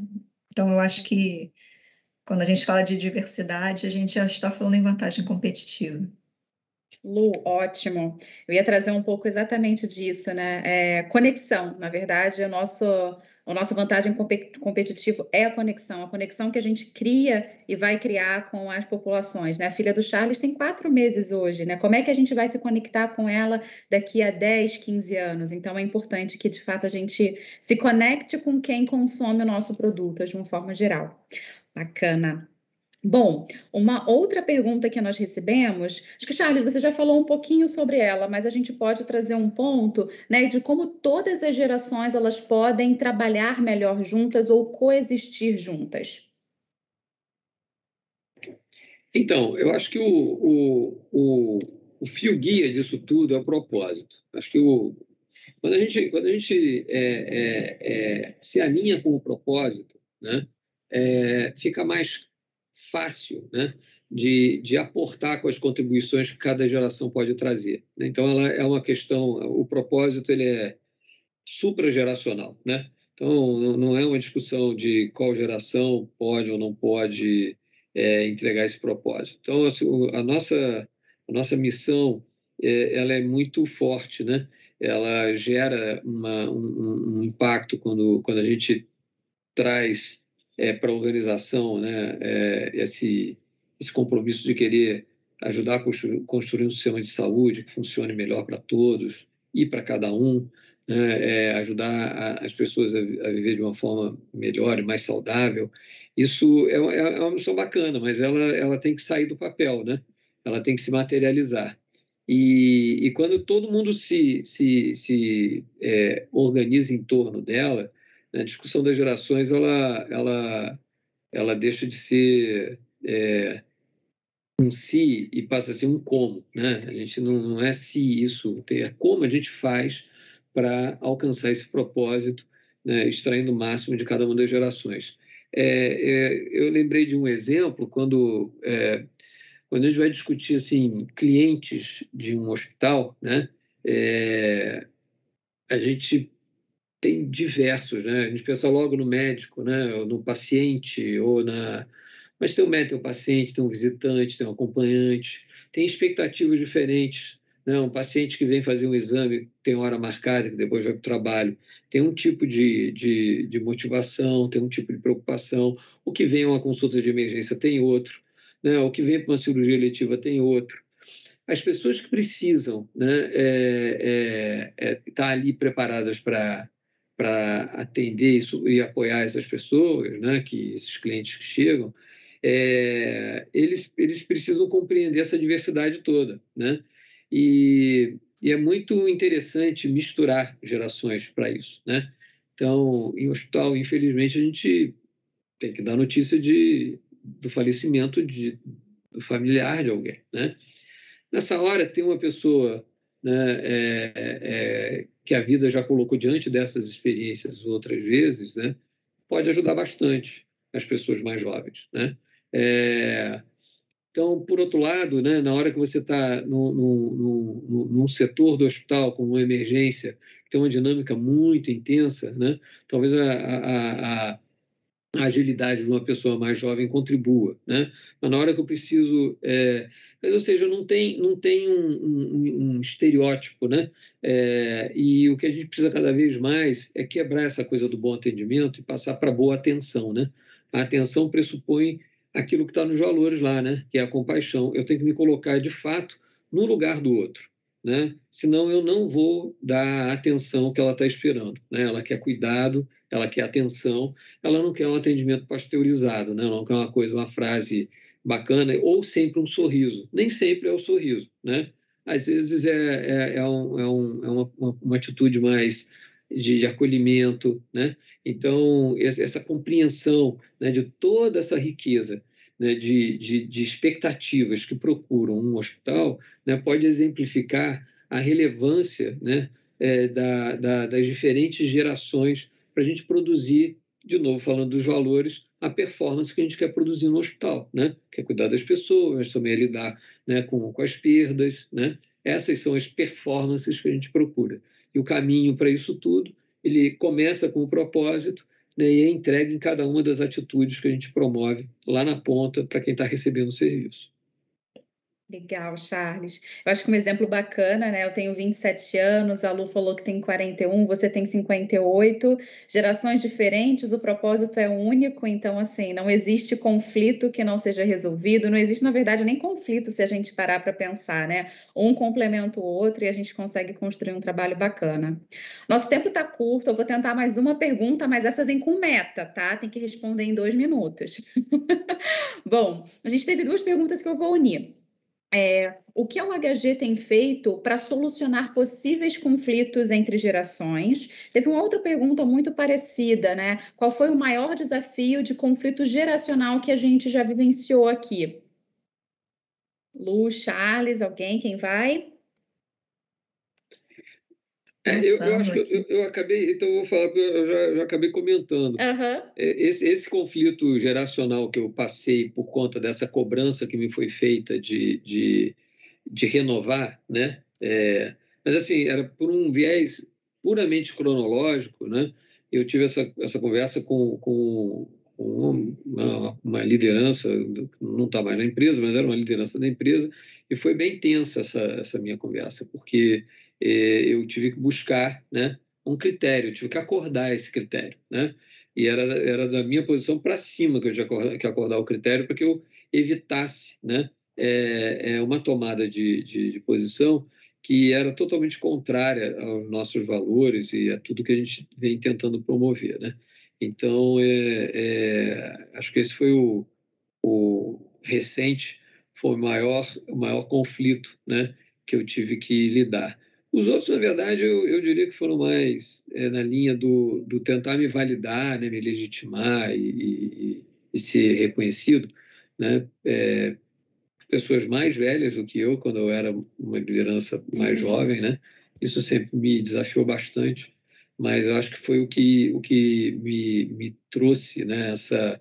S3: Então, eu acho que quando a gente fala de diversidade, a gente já está falando em vantagem competitiva.
S1: Lu, ótimo. Eu ia trazer um pouco exatamente disso, né? É, conexão, na verdade, o nosso a nossa vantagem competitiva é a conexão, a conexão que a gente cria e vai criar com as populações. Né? A filha do Charles tem quatro meses hoje, né? Como é que a gente vai se conectar com ela daqui a 10, 15 anos? Então é importante que, de fato, a gente se conecte com quem consome o nosso produto de uma forma geral. Bacana. Bom, uma outra pergunta que nós recebemos, acho que Charles, você já falou um pouquinho sobre ela, mas a gente pode trazer um ponto, né, de como todas as gerações elas podem trabalhar melhor juntas ou coexistir juntas.
S2: Então, eu acho que o, o, o, o fio guia disso tudo é o propósito. Acho que o, quando a gente, quando a gente é, é, é, se alinha com o propósito, né, é, fica mais fácil né, de, de aportar com as contribuições que cada geração pode trazer. Né. Então, ela é uma questão, o propósito ele é suprageracional. Né? Então, não é uma discussão de qual geração pode ou não pode é, entregar esse propósito. Então, assim, a, nossa, a nossa missão é, ela é muito forte, né? ela gera uma, um, um, impacto quando, quando a gente traz é, para a organização né, é, esse, esse compromisso de querer ajudar a construir, construir, um sistema de saúde que funcione melhor para todos e para cada um, né, é, ajudar a, as pessoas a, a, viver de uma forma melhor e mais saudável. Isso é, é, é uma missão bacana, mas ela, ela tem que sair do papel, né? ela tem que se materializar. E, e quando todo mundo se, se, se é, organiza em torno dela, a discussão das gerações ela, ela, ela deixa de ser é, um se e passa a ser um como. Né? A gente não, não é se isso, é como a gente faz para alcançar esse propósito, né, extraindo o máximo de cada uma das gerações. É, é, eu lembrei de um exemplo quando é, quando a gente vai discutir assim clientes de um hospital, né, é, a gente tem diversos, né? A gente pensa logo no médico, né, ou no paciente, ou na mas tem o médico, tem o paciente, tem um visitante, tem um acompanhante, tem expectativas diferentes. Né? Um paciente que vem fazer um exame, tem hora marcada, que depois vai para o trabalho, tem um tipo de, de, de motivação, tem um tipo de preocupação. O que vem a uma consulta de emergência tem outro né? o que vem para uma cirurgia eletiva tem outro. As pessoas que precisam né, estar é, é, é, tá ali preparadas para para atender isso e apoiar essas pessoas, né, que esses clientes que chegam, é, eles, eles precisam compreender essa diversidade toda, né? E, e é muito interessante misturar gerações para isso, né? Então, em hospital, infelizmente, a gente tem que dar notícia de do falecimento de, do familiar de alguém. Né? Nessa hora, tem uma pessoa né, é, é, que a vida já colocou diante dessas experiências outras vezes, né, pode ajudar bastante as pessoas mais jovens. Né? É, então, por outro lado, né, na hora que você está num, setor do hospital com uma emergência, que tem uma dinâmica muito intensa, né, talvez a, a, a a agilidade de uma pessoa mais jovem contribua, né? Mas na hora que eu preciso, é, mas, ou seja, não tem, não tem um, um, um estereótipo, né? É, e o que a gente precisa cada vez mais é quebrar essa coisa do bom atendimento e passar para boa atenção, né? A atenção pressupõe aquilo que está nos valores lá, né? Que é a compaixão. Eu tenho que me colocar de fato no lugar do outro, né? Senão eu não vou dar a atenção que ela está esperando, né? Ela quer cuidado, ela quer atenção, ela não quer um atendimento pasteurizado, né? ela não quer uma coisa, uma frase bacana, ou sempre um sorriso. Nem sempre é o sorriso, né? Às vezes é, é, é, um, é, um, é uma, uma, uma, atitude mais de, de, acolhimento, né? Então, essa compreensão né, de toda essa riqueza né, de, de, de, expectativas que procuram um hospital né, pode exemplificar a relevância né, é, da, da, das diferentes gerações para a gente produzir, de novo falando dos valores, a performance que a gente quer produzir no hospital, né? Que é cuidar das pessoas, também é lidar né, com, com as perdas, né? Essas são as performances que a gente procura. E o caminho para isso tudo, ele começa com o propósito né, e é entregue em cada uma das atitudes que a gente promove lá na ponta para quem está recebendo o serviço.
S1: Legal, Charles. Eu acho que um exemplo bacana, né? Eu tenho 27 anos, a Lu falou que tem 41, você tem 58, gerações diferentes, o propósito é único, então, assim, não existe conflito que não seja resolvido, não existe, na verdade, nem conflito se a gente parar para pensar, né? Um complementa o outro e a gente consegue construir um trabalho bacana. Nosso tempo está curto, eu vou tentar mais uma pergunta, mas essa vem com meta, tá? Tem que responder em dois minutos. <laughs> Bom, a gente teve duas perguntas que eu vou unir. É, o que a UHG tem feito para solucionar possíveis conflitos entre gerações? Teve uma outra pergunta muito parecida, né? Qual foi o maior desafio de conflito geracional que a gente já vivenciou aqui? Lu, Charles, alguém, quem vai?
S2: É, eu, eu, acho que eu, eu, acabei, então eu vou falar, eu já, já acabei comentando.
S1: Uhum.
S2: Esse, esse, conflito geracional que eu passei por conta dessa cobrança que me foi feita de, de, de renovar, né? É, mas assim, era por um viés puramente cronológico, né? Eu tive essa, essa conversa com, com, uma, uma, liderança, não está mais na empresa, mas era uma liderança da empresa, e foi bem tensa essa, essa minha conversa, porque eu tive que buscar né, um critério, tive que acordar esse critério. Né? E era, era da minha posição para cima que eu tinha que acordar o critério para que eu evitasse né, é, é uma tomada de, de, de, posição que era totalmente contrária aos nossos valores e a tudo que a gente vem tentando promover. Né? Então, é, é, acho que esse foi o, o recente, foi o maior, o maior conflito né, que eu tive que lidar. Os outros, na verdade, eu, eu diria que foram mais é, na linha do, do, tentar me validar, né, me legitimar e, e, e ser reconhecido. Né? É, pessoas mais velhas do que eu, quando eu era uma liderança mais uhum. jovem, né? isso sempre me desafiou bastante, mas eu acho que foi o que, o que me, me trouxe né, essa,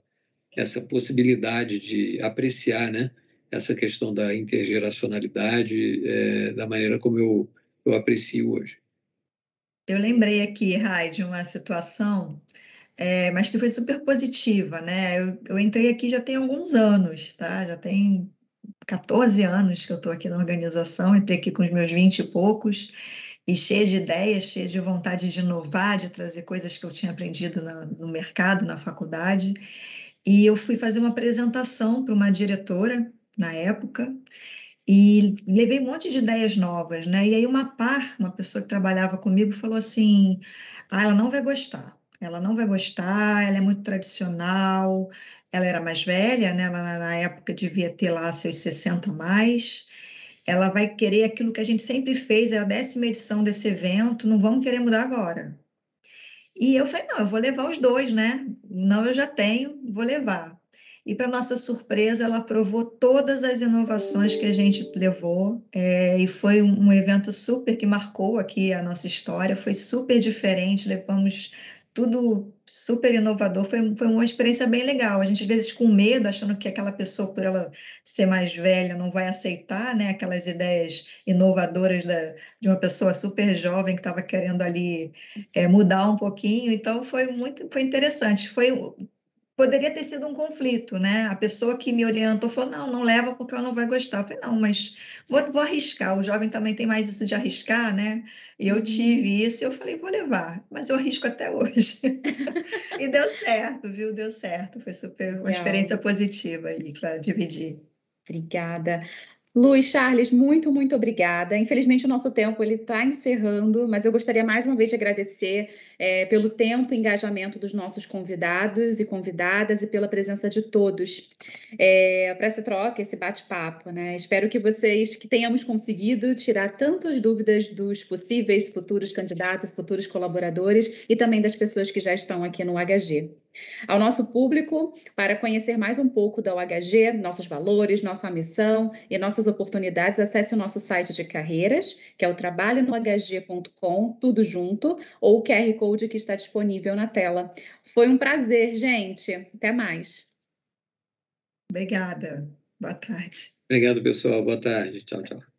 S2: essa possibilidade de apreciar né, essa questão da intergeracionalidade é, da maneira como eu eu aprecio hoje.
S3: Eu lembrei aqui, Rai, de uma situação, é, mas que foi super positiva, né? Eu, eu, entrei aqui já tem alguns anos, tá? Já tem 14 anos que eu estou aqui na organização, entrei aqui com os meus 20 e poucos, e cheia de ideias, cheia de vontade de inovar, de trazer coisas que eu tinha aprendido na, no mercado, na faculdade. E eu fui fazer uma apresentação para uma diretora na época, e levei um monte de ideias novas, né? E aí uma par, uma pessoa que trabalhava comigo, falou assim: ah, ela não vai gostar, ela não vai gostar, ela é muito tradicional, ela era mais velha, né? Ela na época devia ter lá seus 60 mais. Ela vai querer aquilo que a gente sempre fez, é a décima edição desse evento, não vamos querer mudar agora. E eu falei, não, eu vou levar os dois, né? Não, eu já tenho, vou levar. E, para nossa surpresa, ela aprovou todas as inovações que a gente levou, é, e foi um, evento super que marcou aqui a nossa história, foi super diferente, levamos tudo super inovador, foi, foi uma experiência bem legal. A gente, às vezes, com medo, achando que aquela pessoa, por ela ser mais velha, não vai aceitar né, aquelas ideias inovadoras da, de uma pessoa super jovem que estava querendo ali é, mudar um pouquinho. Então, foi muito foi interessante. Foi poderia ter sido um conflito, né? A pessoa que me orientou falou: não, não leva porque ela não vai gostar. Eu falei: não, mas vou, vou arriscar. O jovem também tem mais isso de arriscar, né? E eu uhum. tive isso e eu falei: vou levar, mas eu arrisco até hoje. <laughs> e deu certo, viu? Deu certo. Foi super uma experiência positiva aí para dividir.
S1: Obrigada. Luiz Charles, muito, muito obrigada. Infelizmente, o nosso tempo ele está encerrando, mas eu gostaria mais uma vez de agradecer é, pelo tempo e engajamento dos nossos convidados e convidadas e pela presença de todos é, para essa troca, esse bate-papo. Né? Espero que vocês, que tenhamos conseguido tirar tantas dúvidas dos possíveis futuros candidatos, futuros colaboradores e também das pessoas que já estão aqui no HG. Ao nosso público, para conhecer mais um pouco da UHG, nossos valores, nossa missão e nossas oportunidades, acesse o nosso site de carreiras, que é o trabalhonohg.com, tudo junto, ou o QR Code que está disponível na tela. Foi um prazer, gente. Até mais.
S3: Obrigada. Boa tarde.
S2: Obrigado, pessoal. Boa tarde. Tchau, tchau.